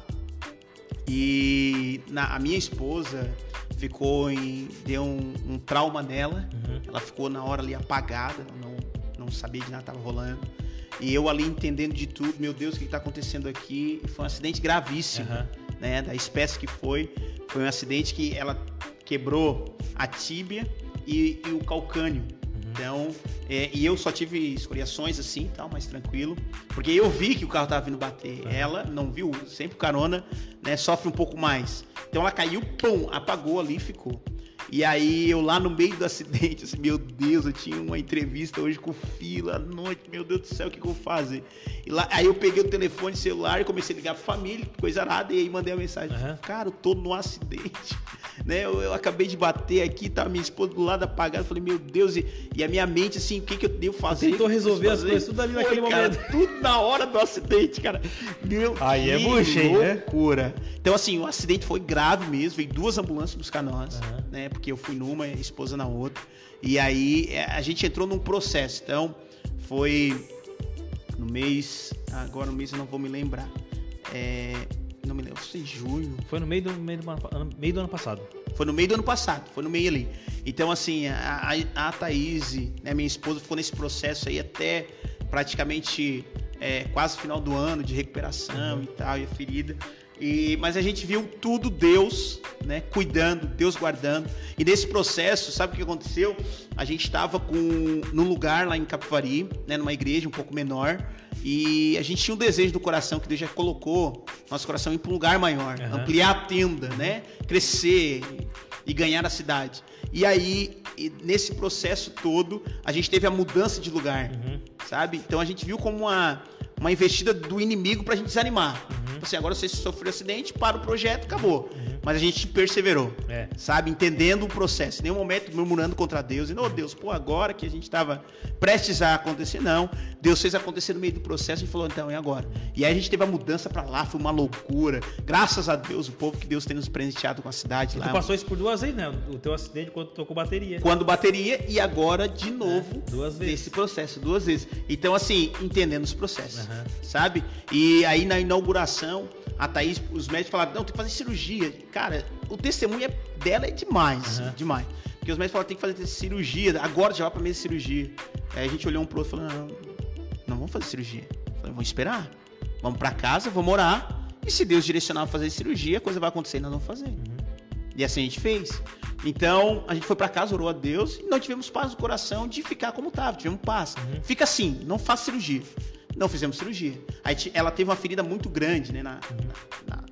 e na- a minha esposa ficou em. deu um, um trauma nela. Uhum. Ela ficou na hora ali apagada, não, não sabia de nada que estava rolando. E eu ali entendendo de tudo, meu Deus, o que está acontecendo aqui? Foi um acidente gravíssimo, Aham. né? Da espécie que foi. Foi um acidente que ela quebrou a tíbia e, e o calcânio. Então, é, e eu só tive escoriações assim, tal, mais tranquilo, porque eu vi que o carro tava vindo bater. Aham. Ela não viu, sempre carona, né, sofre um pouco mais. Então ela caiu, pum, apagou ali e ficou. E aí eu lá no meio do acidente, assim, meu Deus, eu tinha uma entrevista hoje com fila à noite, meu Deus do céu, o que, que eu vou fazer? E lá, aí eu peguei o telefone celular e comecei a ligar pra família, coisa arada, e aí mandei a mensagem, Aham. cara, eu tô no acidente, né? Eu, eu acabei de bater aqui, tá minha esposa do lado apagada, falei, meu Deus, e, e a minha mente, assim, o que, que eu devo fazer? Tentou O resolver preciso as fazer? coisas tudo ali Foi, naquele cara, momento. Tudo na hora do acidente, cara. Meu, Aí é hein, né? loucura. Então, assim, o acidente foi grave mesmo, veio duas ambulâncias buscar nós, Aham. né? Porque eu fui numa a esposa na outra. E aí é, a gente entrou num processo. Então, foi no mês. Agora no mês eu não vou me lembrar. É, não me lembro, em junho. Foi no meio do, meio do, ano- meio do ano passado. Foi no meio do ano passado, foi no meio ali. Então, assim, a, a, a Thaís, né, minha esposa, ficou nesse processo aí até praticamente é, quase final do ano de recuperação e tal, e a ferida. E, mas a gente viu tudo Deus, né, cuidando, Deus guardando. E nesse processo, sabe o que aconteceu? A gente estava com num lugar lá em Capivari, né, numa igreja um pouco menor, e a gente tinha um desejo do coração que Deus já colocou nosso coração ir para um lugar maior, Aham. ampliar a tenda, né, crescer e ganhar a cidade. E aí, nesse processo todo, a gente teve a mudança de lugar, Uhum. sabe? Então a gente viu como uma, uma investida do inimigo pra gente desanimar. Uhum. Assim, agora você sofreu acidente, para o projeto, acabou. Uhum. Mas a gente perseverou, É. sabe? Entendendo o processo. Em nenhum momento murmurando contra Deus. E, não, Deus, pô, agora que a gente estava prestes a acontecer, não. Deus fez acontecer no meio do processo e falou, então, é agora. E aí a gente teve a mudança pra lá, foi uma loucura. Graças a Deus, o povo que Deus tem nos presenteado com a cidade E lá. tu passou isso por duas vezes, né? O teu acidente quando tocou bateria. Quando bateria e agora de novo É, duas vezes. desse processo, duas vezes. Então, assim, entendendo os processos, Aham. Sabe? E aí na inauguração, a Thaís, os médicos falaram, não, tem que fazer cirurgia. Cara, o testemunho é- dela é demais, Aham. demais. Porque os médicos falaram, tem que fazer cirurgia, agora já vai pra mesa de cirurgia. Aí a gente olhou um pro outro e falou, não, não vamos fazer cirurgia. Falei, vamos esperar. Vamos pra casa, vamos orar. E se Deus direcionar pra fazer cirurgia, a coisa vai acontecer e nós vamos fazer. E assim a gente fez. Então, a gente foi pra casa, orou a Deus e não tivemos paz no coração de ficar como tava, tivemos paz. Fica assim, não faça cirurgia. Não fizemos cirurgia. Aí ela teve uma ferida muito grande, né, na, na,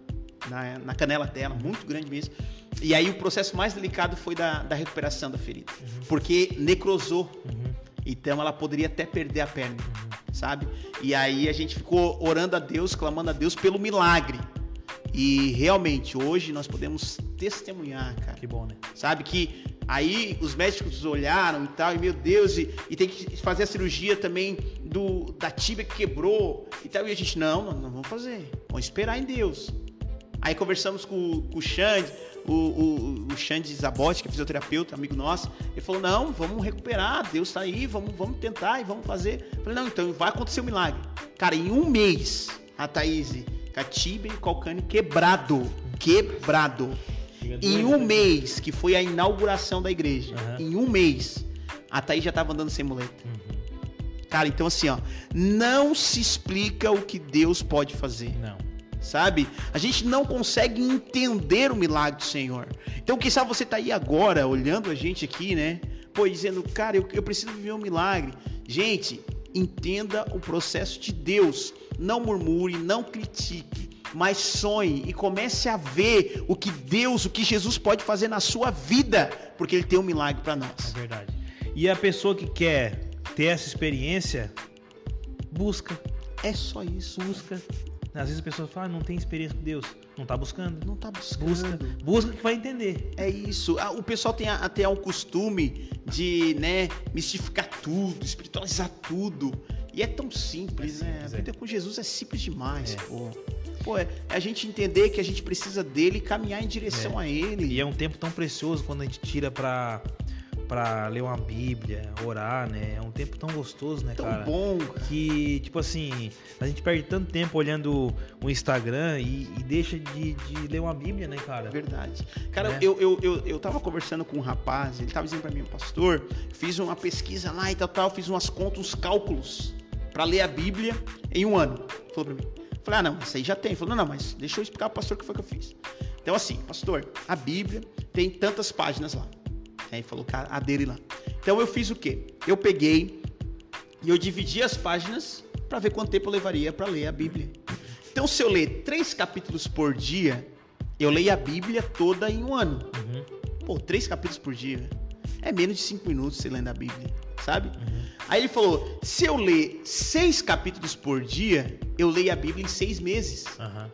na, na canela dela, muito grande mesmo. E aí o processo mais delicado foi da, da recuperação da ferida. Porque necrosou. Uhum. Então ela poderia até perder a perna, sabe? E aí a gente ficou orando a Deus, clamando a Deus pelo milagre. E realmente, hoje nós podemos testemunhar, cara Que bom, né? sabe? Que aí os médicos olharam e tal, e meu Deus, e, e tem que fazer a cirurgia também do, da tíbia que quebrou e tal. E a gente, não, não, não vamos fazer, vamos esperar em Deus. Aí conversamos com, com o Xande, o, o, o Xande Zabotti, que é fisioterapeuta, amigo nosso. Ele falou: não, vamos recuperar, Deus tá aí, vamos, vamos tentar e vamos fazer. Eu falei: não, então vai acontecer o milagre. Cara, em um mês, a Thaís, a tíbia e o calcânio quebrado. Quebrado. Em um né? mês, que foi a inauguração da igreja, Aham. em um mês, a Thaís já tava andando sem muleta. Uhum. Cara, então assim, ó, não se explica o que Deus pode fazer, Não. sabe? A gente não consegue entender o milagre do Senhor. Então, quem sabe você tá aí agora, olhando a gente aqui, né? Pô, dizendo, cara, eu, eu preciso viver um milagre. Gente, entenda o processo de Deus. Não murmure, não critique. mas sonhe e comece a ver o que Deus, o que Jesus pode fazer na sua vida, porque Ele tem um milagre para É nós. verdade. E a pessoa que quer ter essa experiência, busca, É só isso. busca. Às vezes a pessoa fala, ah, não tem experiência com Deus. Não tá buscando. Não tá buscando. Busca, busca que vai entender. É isso. Ah, O pessoal tem até um costume de, né, mistificar tudo, espiritualizar tudo. E é tão simples, É né? simples, A vida com Jesus é simples demais, É. pô. Pô, é é a gente entender que a gente precisa dele e caminhar em direção a ele. E é um tempo tão precioso quando a gente tira pra, pra ler uma Bíblia, orar, né? É um tempo tão gostoso, né, tão cara? bom, cara. Que, tipo assim, a gente perde tanto tempo olhando o Instagram e, e deixa de, de ler uma Bíblia, né, cara? Verdade. Cara, Né? eu, eu, eu, eu tava conversando com um rapaz, ele tava dizendo pra mim, pastor, fiz uma pesquisa lá e tal, tal, fiz umas contas, uns cálculos pra ler a Bíblia em um ano. Falou pra mim. Falei, ah, não, isso aí já tem. Falou, não, não, mas deixa eu explicar pro pastor o que foi que eu fiz. Então, assim, pastor, a Bíblia tem tantas páginas lá. Aí falou, cara, a dele lá. Então eu fiz o quê? Eu peguei e eu dividi as páginas pra ver quanto tempo eu levaria pra ler a Bíblia. Então, se eu ler três capítulos por dia, eu leio a Bíblia toda em um ano. Uhum, Pô, três capítulos por dia. É menos de cinco minutos você lendo a Bíblia, sabe? uhum. Aí ele falou: se eu ler seis capítulos por dia, eu leio a Bíblia em seis meses. Aham,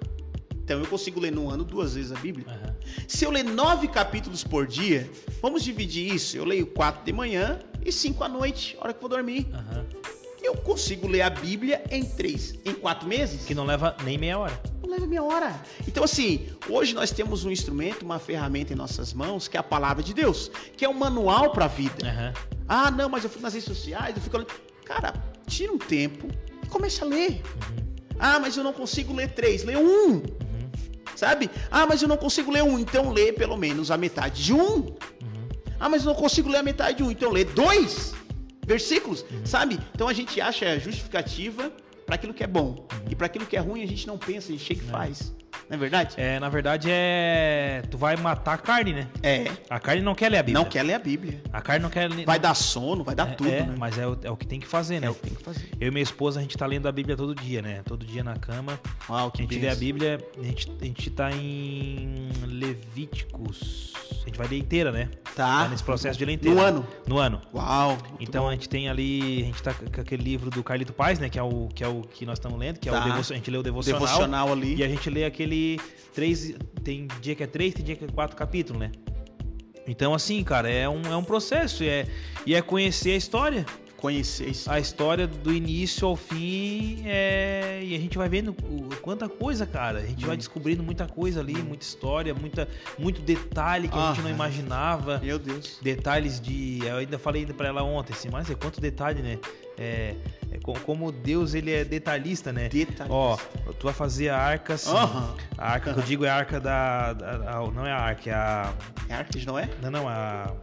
Então eu consigo ler no ano duas vezes a Bíblia. aham. Se eu ler nove capítulos por dia, vamos dividir isso. Eu leio quatro de manhã e cinco à noite, hora que eu vou dormir. aham. Eu consigo ler a Bíblia em três, em quatro meses. Que não leva nem meia hora. Não leva meia hora. Então, assim, hoje nós temos um instrumento, uma ferramenta em nossas mãos, que é a palavra de Deus, que é um manual para a vida. Aham. Ah, não, mas eu fico nas redes sociais, eu fico. Cara, tira um tempo e comece a ler. Ah, mas eu não consigo ler três, lê um. Sabe? Ah, mas eu não consigo ler um, então lê pelo menos a metade de um. Uhum. Ah, mas eu não consigo ler a metade de um, então lê dois versículos, Uhum. sabe? Então a gente acha justificativa para aquilo que é bom. E para aquilo que é ruim a gente não pensa, a gente chega e faz. Não é verdade? É, na verdade é. Tu vai matar a carne, né? É. A carne não quer ler a Bíblia. Não quer ler a Bíblia. A carne não quer ler. Vai dar sono, vai dar é, tudo, é, né? mas é o, é o que tem que fazer, né? É o que tem que fazer. Eu e minha esposa, a gente tá lendo a Bíblia todo dia, né? Todo dia na cama. Uau, A que gente lê a. Bíblia, a gente, a gente tá em Levíticos. A gente vai ler inteira, né? Tá. Tá nesse processo de ler inteira. No ano. No ano. Uau. Então bom. a gente tem ali, a gente tá com aquele livro do Carlito Paz, né? Que é o que, é o que nós estamos lendo, que é Tá. o devo, a gente lê o devocional. devocional ali. E a gente lê aquele três. Tem dia que é três, tem dia que é quatro capítulos, né? Então, assim, cara, é um, é um processo. É, e é conhecer a história. Conhecer. A história do início ao fim. É, e a gente vai vendo quanta coisa, cara. A gente vai descobrindo muita coisa ali, muita história, muita, muito detalhe que a gente não Aham. imaginava Meu Deus. detalhes de. Eu ainda falei pra ela ontem, assim, mas é quanto detalhe, né? É, é co- como Deus ele é detalhista, né? Detalhista. Ó, tu vai fazer a arca assim. A arca que eu digo é a arca da. da- a- não é a arca, é a. É arte de Noé? Não, não, a.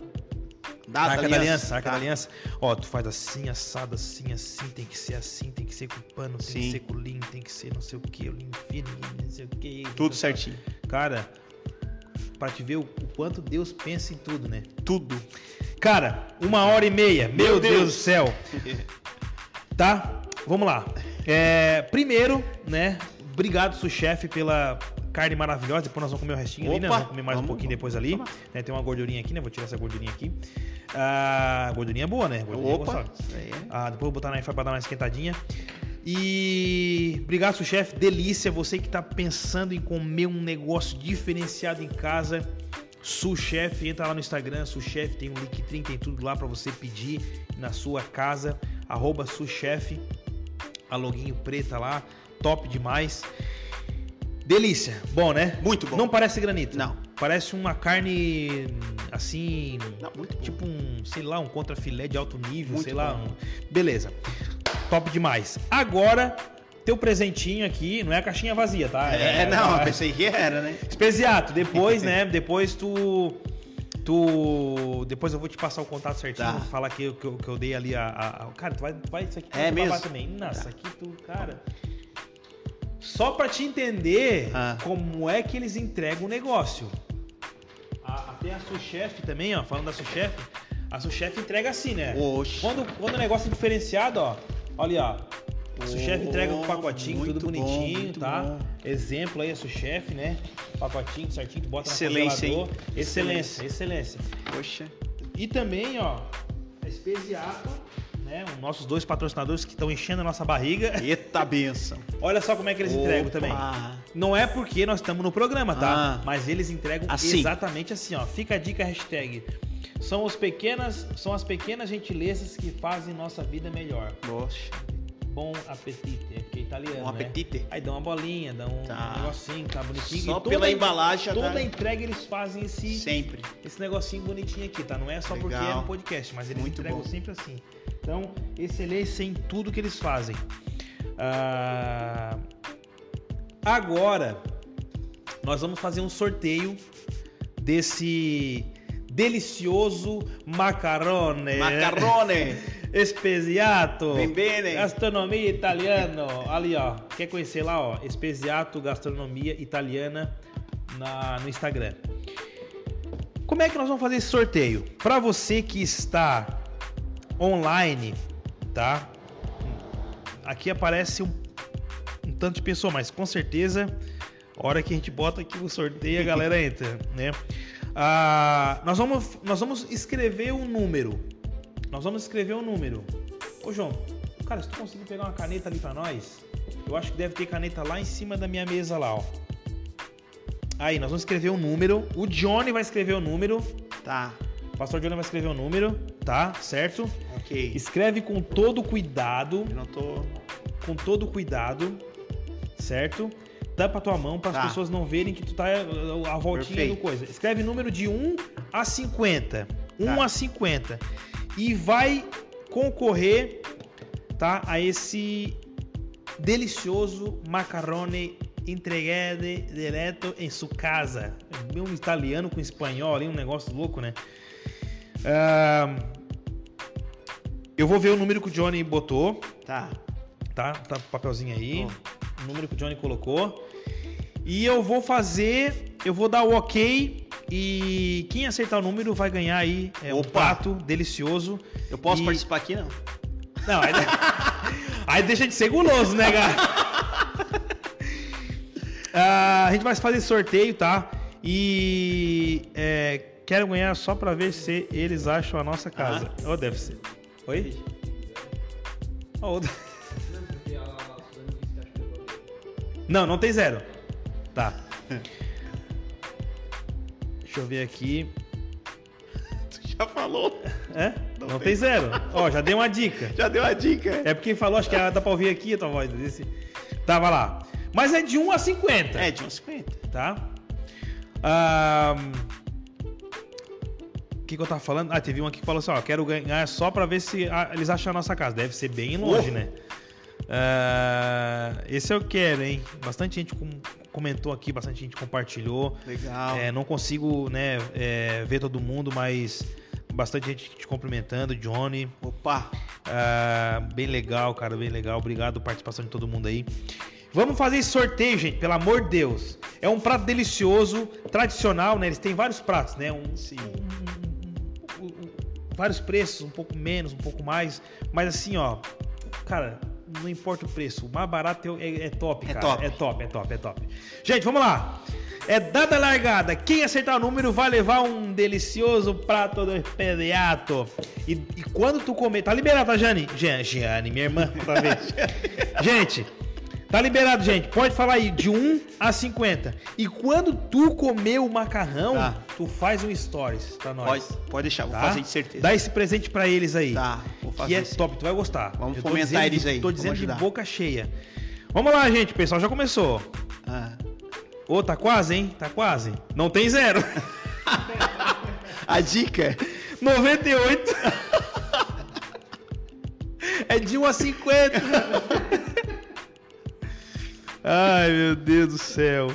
Da, a arca da aliança, arca Tá. da aliança. Ó, tu faz assim, assado, assim, assim, tem que ser assim, tem que ser com pano, tem Sim. que ser com linho, tem que ser não sei o que, o linho fino, não sei o que. Tudo certinho. Cara, pra te ver o, o quanto Deus pensa em tudo, né? Tudo. Cara, uma hora e meia. Meu, Meu Deus. Deus. do céu. Tá? Vamos lá. É, primeiro, né? Obrigado, chefe, pela carne maravilhosa. Depois nós vamos comer o restinho ali, né? Opa, Vamos comer mais um vamos, pouquinho vamos depois ali. né, Tem uma gordurinha aqui, né? Vou tirar essa gordurinha aqui. Ah, gordurinha boa, né? Gordurinha Opa. é. Ah, depois eu vou botar na air pra dar uma esquentadinha. E obrigado, chefe. Delícia. Você que tá pensando em comer um negócio diferenciado em casa. Chef, entra lá no Instagram, Chef, tem um Linktree, tem tudo lá para você pedir na sua casa, arroba Chef, a loguinho preta lá, top demais. Delícia, bom né? Muito bom. Não parece granito. Não. Parece uma carne assim, Não, muito tipo um, sei lá, um contrafilé de alto nível, Muito sei lá. bom. um- Beleza. Top demais. Agora, teu presentinho aqui, não é a caixinha vazia, tá? É, não, eu pensei que era, né? Espesiato, depois, né? Depois tu. Tu. Depois eu vou te passar o contato certinho. Tá. Falar que, eu- que, que eu dei ali a, a- a- Cara, tu vai, vai isso aqui É mesmo? também. Nossa, aqui tu, cara. Só pra te entender Ah. como é que eles entregam o negócio. A, até a Suchef também, ó. Falando da Suchef, a Suchef entrega assim, né? Oxe. Quando, quando o negócio é diferenciado, ó. Olha, ó. A Suchef entrega um pacotinho, tudo bom, bonitinho, muito tá? bom. Exemplo aí, a Suchef, né? Pacotinho certinho, bota Excelência, no congelador. Excelência, excelência. Poxa. E também, ó, a Espesiato, né? Os nossos dois patrocinadores que estão enchendo a nossa barriga. Eita benção. Olha só como é que eles entregam também. Opa. Não é porque nós estamos no programa, tá? Ah. Mas eles entregam Assim. exatamente assim, ó. Fica a dica hashtag. São, os pequenas, são as pequenas gentilezas que fazem nossa vida melhor. Poxa. Bom apetite, é porque é italiano, Um né? apetite. Aí dá uma bolinha, dá um Tá. negocinho, tá bonitinho. Só pela embalagem Toda dá. entrega eles fazem esse, Sempre. esse negocinho bonitinho aqui, tá? Não é só porque Legal. é no podcast, mas eles Muito entregam bom. sempre assim. Então, excelência em tudo que eles fazem. Ah, Agora, nós vamos fazer um sorteio desse delicioso macarrone. Macarrone. Espesiato. Bem bene. Gastronomia italiana. Ali, ó. Quer conhecer lá, ó? Espesiato Gastronomia Italiana na, no Instagram. Como é que nós vamos fazer esse sorteio? Para você que está online, tá? Aqui aparece um, um tanto de pessoa, mas com certeza, a hora que a gente bota aqui o sorteio, a galera entra, né? Ah, nós, vamos, nós vamos escrever um número. Nós vamos escrever um número. Ô, João, cara, se tu conseguir pegar uma caneta ali pra nós, eu acho que deve ter caneta lá em cima da minha mesa lá, ó. Aí, nós vamos escrever um número. O Johnny vai escrever o número. Tá. O pastor Johnny vai escrever o número, tá? Certo? Ok. Escreve com todo cuidado, Eu não tô. com todo cuidado, certo? Tampa tua mão para as Tá. pessoas não verem que tu tá a voltinha Perfeito. do coisa. Escreve número de 1 a 50. 1 Tá. a 50. E vai concorrer, tá, a esse delicioso macarrone entreguado direto em sua casa. É Um italiano com espanhol ali, um negócio louco, né? Ah, eu vou ver o número que o Johnny botou, Tá. tá? Tá o papelzinho aí. Ó. O número que o Johnny colocou. E eu vou fazer, eu vou dar o ok e quem acertar o número vai ganhar aí é, um prato delicioso. Eu posso E- participar aqui, não? Não, aí, aí deixa de ser guloso, né, cara? Ah, a gente vai fazer sorteio, tá? E é, quero ganhar só pra ver se eles acham a nossa casa. Ou deve ser. Oi? Ó, o- Não, não tem zero. Tá. Deixa eu ver aqui. Tu já falou. É? Não, Não tem tem. zero. Ó, já dei uma dica. Já deu a dica. É porque falou, acho que dá pra ouvir aqui a tua voz. Desse... Tava lá. Mas é de 1 a 50, É, de uns 50. tá? Ah, O que, que eu tava falando? Ah, teve um aqui que falou assim, ó, quero ganhar só pra ver se eles acham a nossa casa. Deve ser bem longe, Oh. né? Ah, esse eu quero, hein? Bastante gente com- comentou aqui, bastante gente compartilhou. Legal. É, não consigo né, é, ver todo mundo, mas bastante gente te cumprimentando, Johnny. Opa. Ah, bem legal, cara, bem legal. Obrigado pela participação de todo mundo aí. Vamos fazer esse sorteio, gente, pelo amor de Deus. É um prato delicioso, tradicional, né? Eles têm vários pratos, né? Um, Sim. um- um- um- vários preços, um pouco menos, um pouco mais. Mas assim, ó, cara, não importa o preço. O mais barato é, é top, É cara. top. É top, é top, é top. Gente, vamos lá. É dada a largada. Quem acertar o número vai levar um delicioso prato do espediato. E, e quando tu comer. Tá liberado, tá, Jane? Giane, minha irmã, outra vez. gente, tá liberado, gente. Pode falar aí, de 1 a 50. E quando tu comer o macarrão, Tá. tu faz um stories pra nós. Pode, pode deixar, vou tá? fazer de certeza. Dá esse presente pra eles aí. Tá, vou fazer. Que é top, tu vai gostar. Vamos Eu fomentar dizendo eles aí, Tô dizendo de boca cheia. Vamos lá, gente. O pessoal já começou. Ah. Ô, tá quase, hein? Tá quase. Não tem zero. A dica 98. é de 1 a 50. Ai, meu Deus do céu.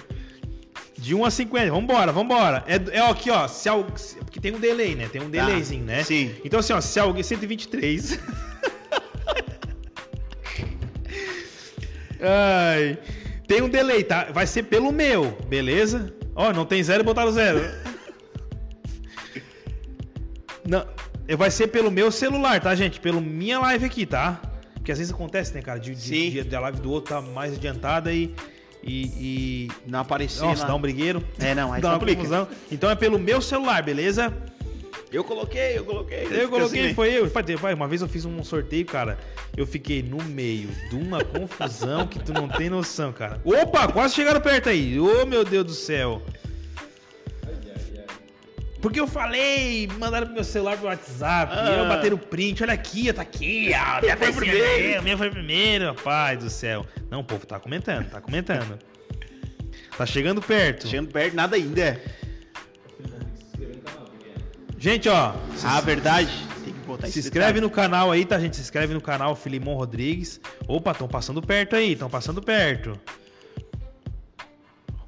De 1 a 50. Vambora, vambora. É, é aqui, ó. Se, porque tem um delay, né? Tem um delayzinho, né? sim. Então, assim, ó. Se alguém. 123. Ai. Tem um delay, tá? Vai ser pelo meu, beleza? Ó, não tem zero, botaram zero. Não, vai ser pelo meu celular, tá, gente? Pelo minha live aqui, tá? Porque às vezes acontece, né, cara, de, de, de- de a live do outro tá mais adiantada e. E. e- Não aparecer Nossa, lá. dá um brigueiro. É, não, aí dá uma confusão. Então é pelo meu celular, beleza? Eu coloquei, eu coloquei. Eu coloquei, assim, foi eu. Pai, Uma vez eu fiz um sorteio, cara. Eu fiquei no meio de uma confusão que tu não tem noção, cara. Opa, quase chegaram perto aí. Ô, meu Deus do céu. Porque eu falei, mandaram pro meu celular pro WhatsApp, Ah. eu bater o print, olha aqui, tá aqui, ó. Minha Foi primeiro. Minha foi primeiro, rapaz do céu. Não, o povo tá comentando, tá comentando. Tá chegando perto. Chegando perto, nada ainda. Gente, ó, Ah, verdade. Tem que botar Se inscreve detalhe. no canal aí, tá, gente? Se inscreve no canal Filimon Rodrigues. Opa, estão passando perto aí, estão passando perto.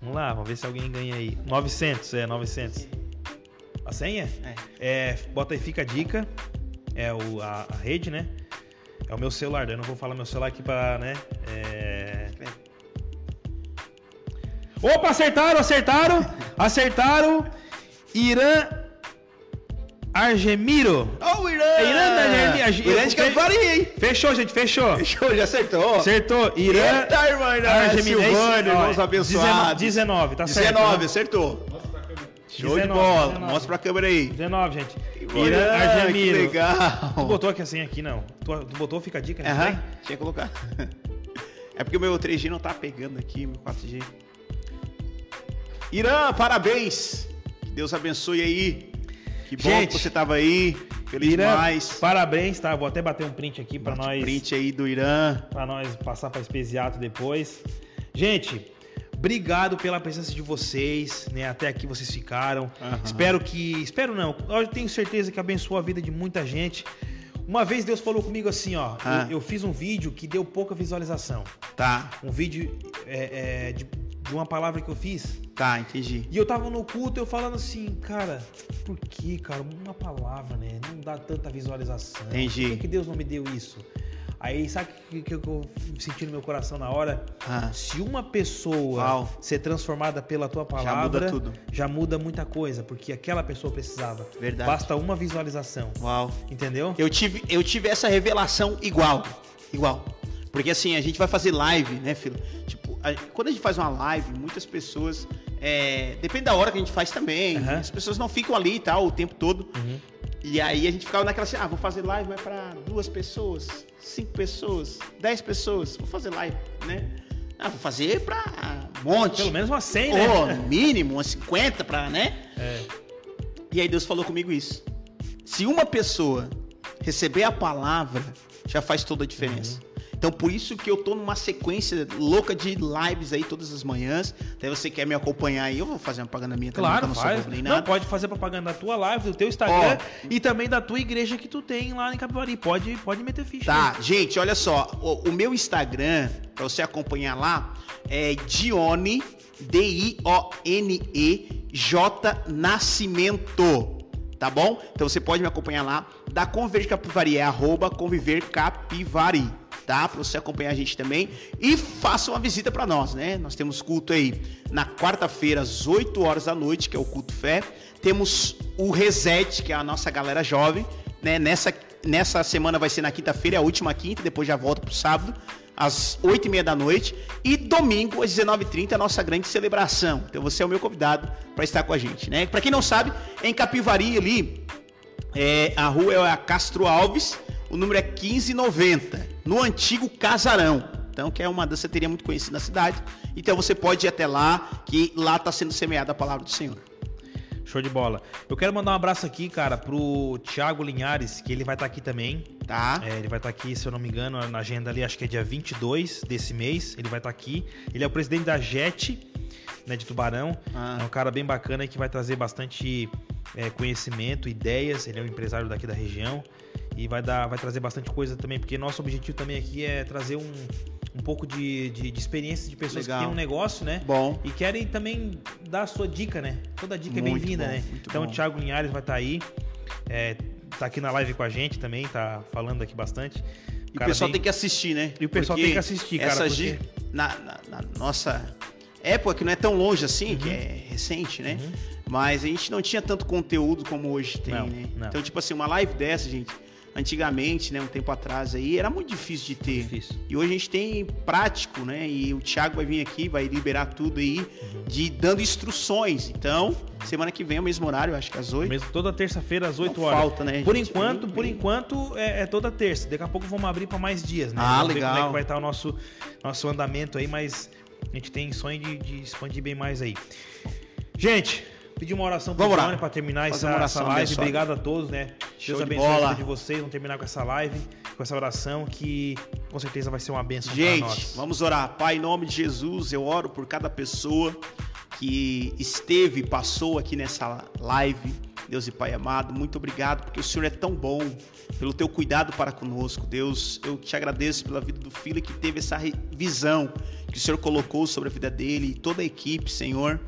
Vamos lá, vamos ver se alguém ganha aí. 900, é, 900. A senha? É, bota aí, fica a dica. É o, a, a rede, né? É o meu celular, daí eu não vou falar meu celular aqui pra, né? É... Opa, acertaram, acertaram, acertaram. Irã Argemiro. Ô, o Irã! É Irã da Irã de Capivari, hein? Fechou, gente, fechou. Fechou, já acertou. Acertou. Irã Eita, irmã. Argemiro. Silvânia, É irmãos ó, abençoados. 19, tá certo. 19, né? acertou. Show 19, de bola. 19. Mostra pra câmera aí. 19, gente. Irã, Irã que Argemiro. legal. Tu botou aqui assim aqui, não. Tu, tu botou, fica a dica? Aham, Tem? tinha que colocar. É porque o meu 3G não tá pegando aqui, meu 4G. Irã, parabéns. Que Deus abençoe aí. Que bom Gente, que você tava aí. Feliz Irã, demais. parabéns, tá? Vou até bater um print aqui pra Bate nós. Print aí do Irã. Pra nós passar pra Espesiato depois. Gente, obrigado pela presença de vocês, né? Até aqui vocês ficaram. Aham. Espero que. Espero não. Eu tenho certeza que abençoou a vida de muita gente. Uma vez Deus falou comigo assim, ó. Ah. Eu, eu fiz um vídeo que deu pouca visualização. Tá, Um vídeo é, é, de, de uma palavra que eu fiz. tá, entendi. E eu tava no culto, eu falando assim, cara, por que, cara? Uma palavra, né? Não dá tanta visualização. Entendi. Por que, que Deus não me deu isso? Aí, sabe o que, que eu senti no meu coração na hora? Ah, Se uma pessoa Uau. ser transformada pela tua já muda palavra, tudo. já muda muita coisa, porque aquela pessoa precisava. Verdade. Basta uma visualização, Uau. entendeu? Eu tive, eu tive essa revelação igual. Igual. Porque assim, a gente vai fazer live, né, filho? Tipo, a- quando a gente faz uma live, muitas pessoas. é, depende da hora que a gente faz também. Aham. As pessoas não ficam ali e tal o tempo todo. Uhum. E aí a gente ficava naquela assim, ah, vou fazer live, mas pra duas pessoas, cinco pessoas, dez pessoas. Vou fazer live, né? Ah, vou fazer pra um monte. Pelo menos umas 100, né? Ou mínimo, umas 50 pra, né? É. E aí Deus falou comigo isso. Se uma pessoa receber a palavra, já faz toda a diferença. Uhum. Então por isso que eu tô numa sequência louca de lives aí todas as manhãs. Até você quer me acompanhar aí, eu vou fazer uma propaganda minha também, Claro, não faz. nem Não, nada. pode fazer propaganda da tua live, do teu Instagram Ó. e também da tua igreja que tu tem lá em Capivari. Pode, pode meter ficha. Tá, gente, olha só. O, o meu Instagram, pra você acompanhar lá, é Dione, D-I-O-N-E, J Nascimento. Tá bom? Então você pode me acompanhar lá. Da Conviver Capivari é arroba Conviver Capivari. Tá? Pra você acompanhar a gente também. E faça uma visita pra nós, né? Nós temos culto aí na quarta-feira, às 8 horas da noite, que é o culto fé. Temos o Reset, que é a nossa galera jovem, né? Nessa, nessa semana vai ser na quinta-feira, é a última quinta, depois já volta pro sábado, às 8 e meia da noite. E domingo, às 19h30, a nossa grande celebração. Então você é o meu convidado para estar com a gente, né? Pra quem não sabe, em Capivari ali, é, a rua é a Castro Alves, o número é 1590, no antigo Casarão. Então, que é uma danceteria muito conhecida na cidade. Então você pode ir até lá, que lá está sendo semeada a palavra do Senhor. Show de bola. Eu quero mandar um abraço aqui, cara, pro Thiago Linhares, que ele vai estar aqui também. Tá? É, ele vai estar aqui, se eu não me engano, na agenda ali, acho que é dia 22 desse mês. Ele vai estar aqui. Ele é o presidente da JET, né, de Tubarão. Ah. É um cara bem bacana que vai trazer bastante é, conhecimento, ideias. Ele é um empresário daqui da região e vai, dar, vai trazer bastante coisa também, porque nosso objetivo também aqui é trazer um, um pouco de, de, de experiência de pessoas Legal. que têm um negócio, né? Bom. E querem também dar a sua dica, né? Toda dica é Muito bem-vinda, bom, né? Então bom. o Thiago Linhares vai estar aí. É, tá aqui na live com a gente também, tá falando aqui bastante. E o pessoal tem que assistir, né? E o pessoal Porque tem que assistir, cara, Essas porque- na, na- na nossa época, que não é tão longe assim, Uhum. que é recente, né? Mas a gente não tinha tanto conteúdo como hoje tem, Não, né? não. Então, tipo assim, uma live dessa, gente, antigamente, né, um tempo atrás aí, era muito difícil de ter. Difícil. E hoje a gente tem prático, né? E o Thiago vai vir aqui, vai liberar tudo aí, Uhum. de dando instruções. Então, semana que vem é o mesmo horário, acho que às 8. Mesmo toda terça-feira às 8 Não horas. falta, né, Por gente? enquanto, por enquanto é, é toda terça. Daqui a pouco vamos abrir para mais dias, né? Ah, vamos ver legal. como é que vai estar o nosso nosso andamento aí, mas a gente tem sonho de, de expandir bem mais aí. Gente, pedir uma oração pro Vamos. Johnny para terminar essa, essa oração live. Obrigado a todos, né? Show Deus de abençoe a vida bola. de vocês. Vamos terminar com essa live, com essa oração que com certeza vai ser uma bênção para Gente, nós. vamos orar. Pai, em nome de Jesus, eu oro por cada pessoa que esteve, passou aqui nessa live. Deus e Pai amado, muito obrigado porque o Senhor é tão bom, pelo teu cuidado para conosco. Deus, eu te agradeço pela vida do filho que teve essa visão que o Senhor colocou sobre a vida dele e toda a equipe, Senhor,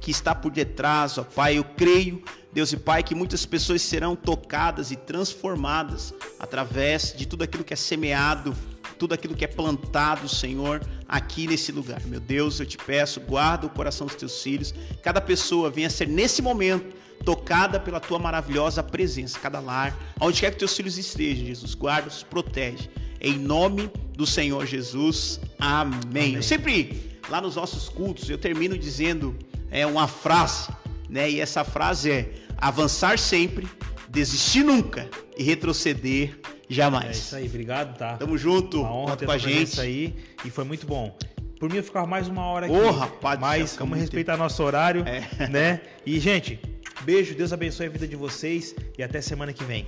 que está por detrás, ó Pai. Eu creio, Deus e Pai, que muitas pessoas serão tocadas e transformadas através de tudo aquilo que é semeado tudo aquilo que é plantado, Senhor, aqui nesse lugar. Meu Deus, eu te peço, guarda o coração dos teus filhos. Cada pessoa venha ser nesse momento tocada pela tua maravilhosa presença, cada lar, onde quer que teus filhos estejam, Jesus, guarda-os, protege. Em nome do Senhor Jesus. Amém. Amém. Eu sempre lá nos nossos cultos eu termino dizendo é uma frase, né? E essa frase é avançar sempre, desistir nunca e retroceder jamais. É isso aí, obrigado, tá? Tamo junto, Uma honra ter com a gente. aí e foi muito bom. Por mim eu ficava mais uma hora aqui. Ô, rapaz do mas vamos respeitar nosso horário, É. né? E gente, beijo, Deus abençoe a vida de vocês e até semana que vem.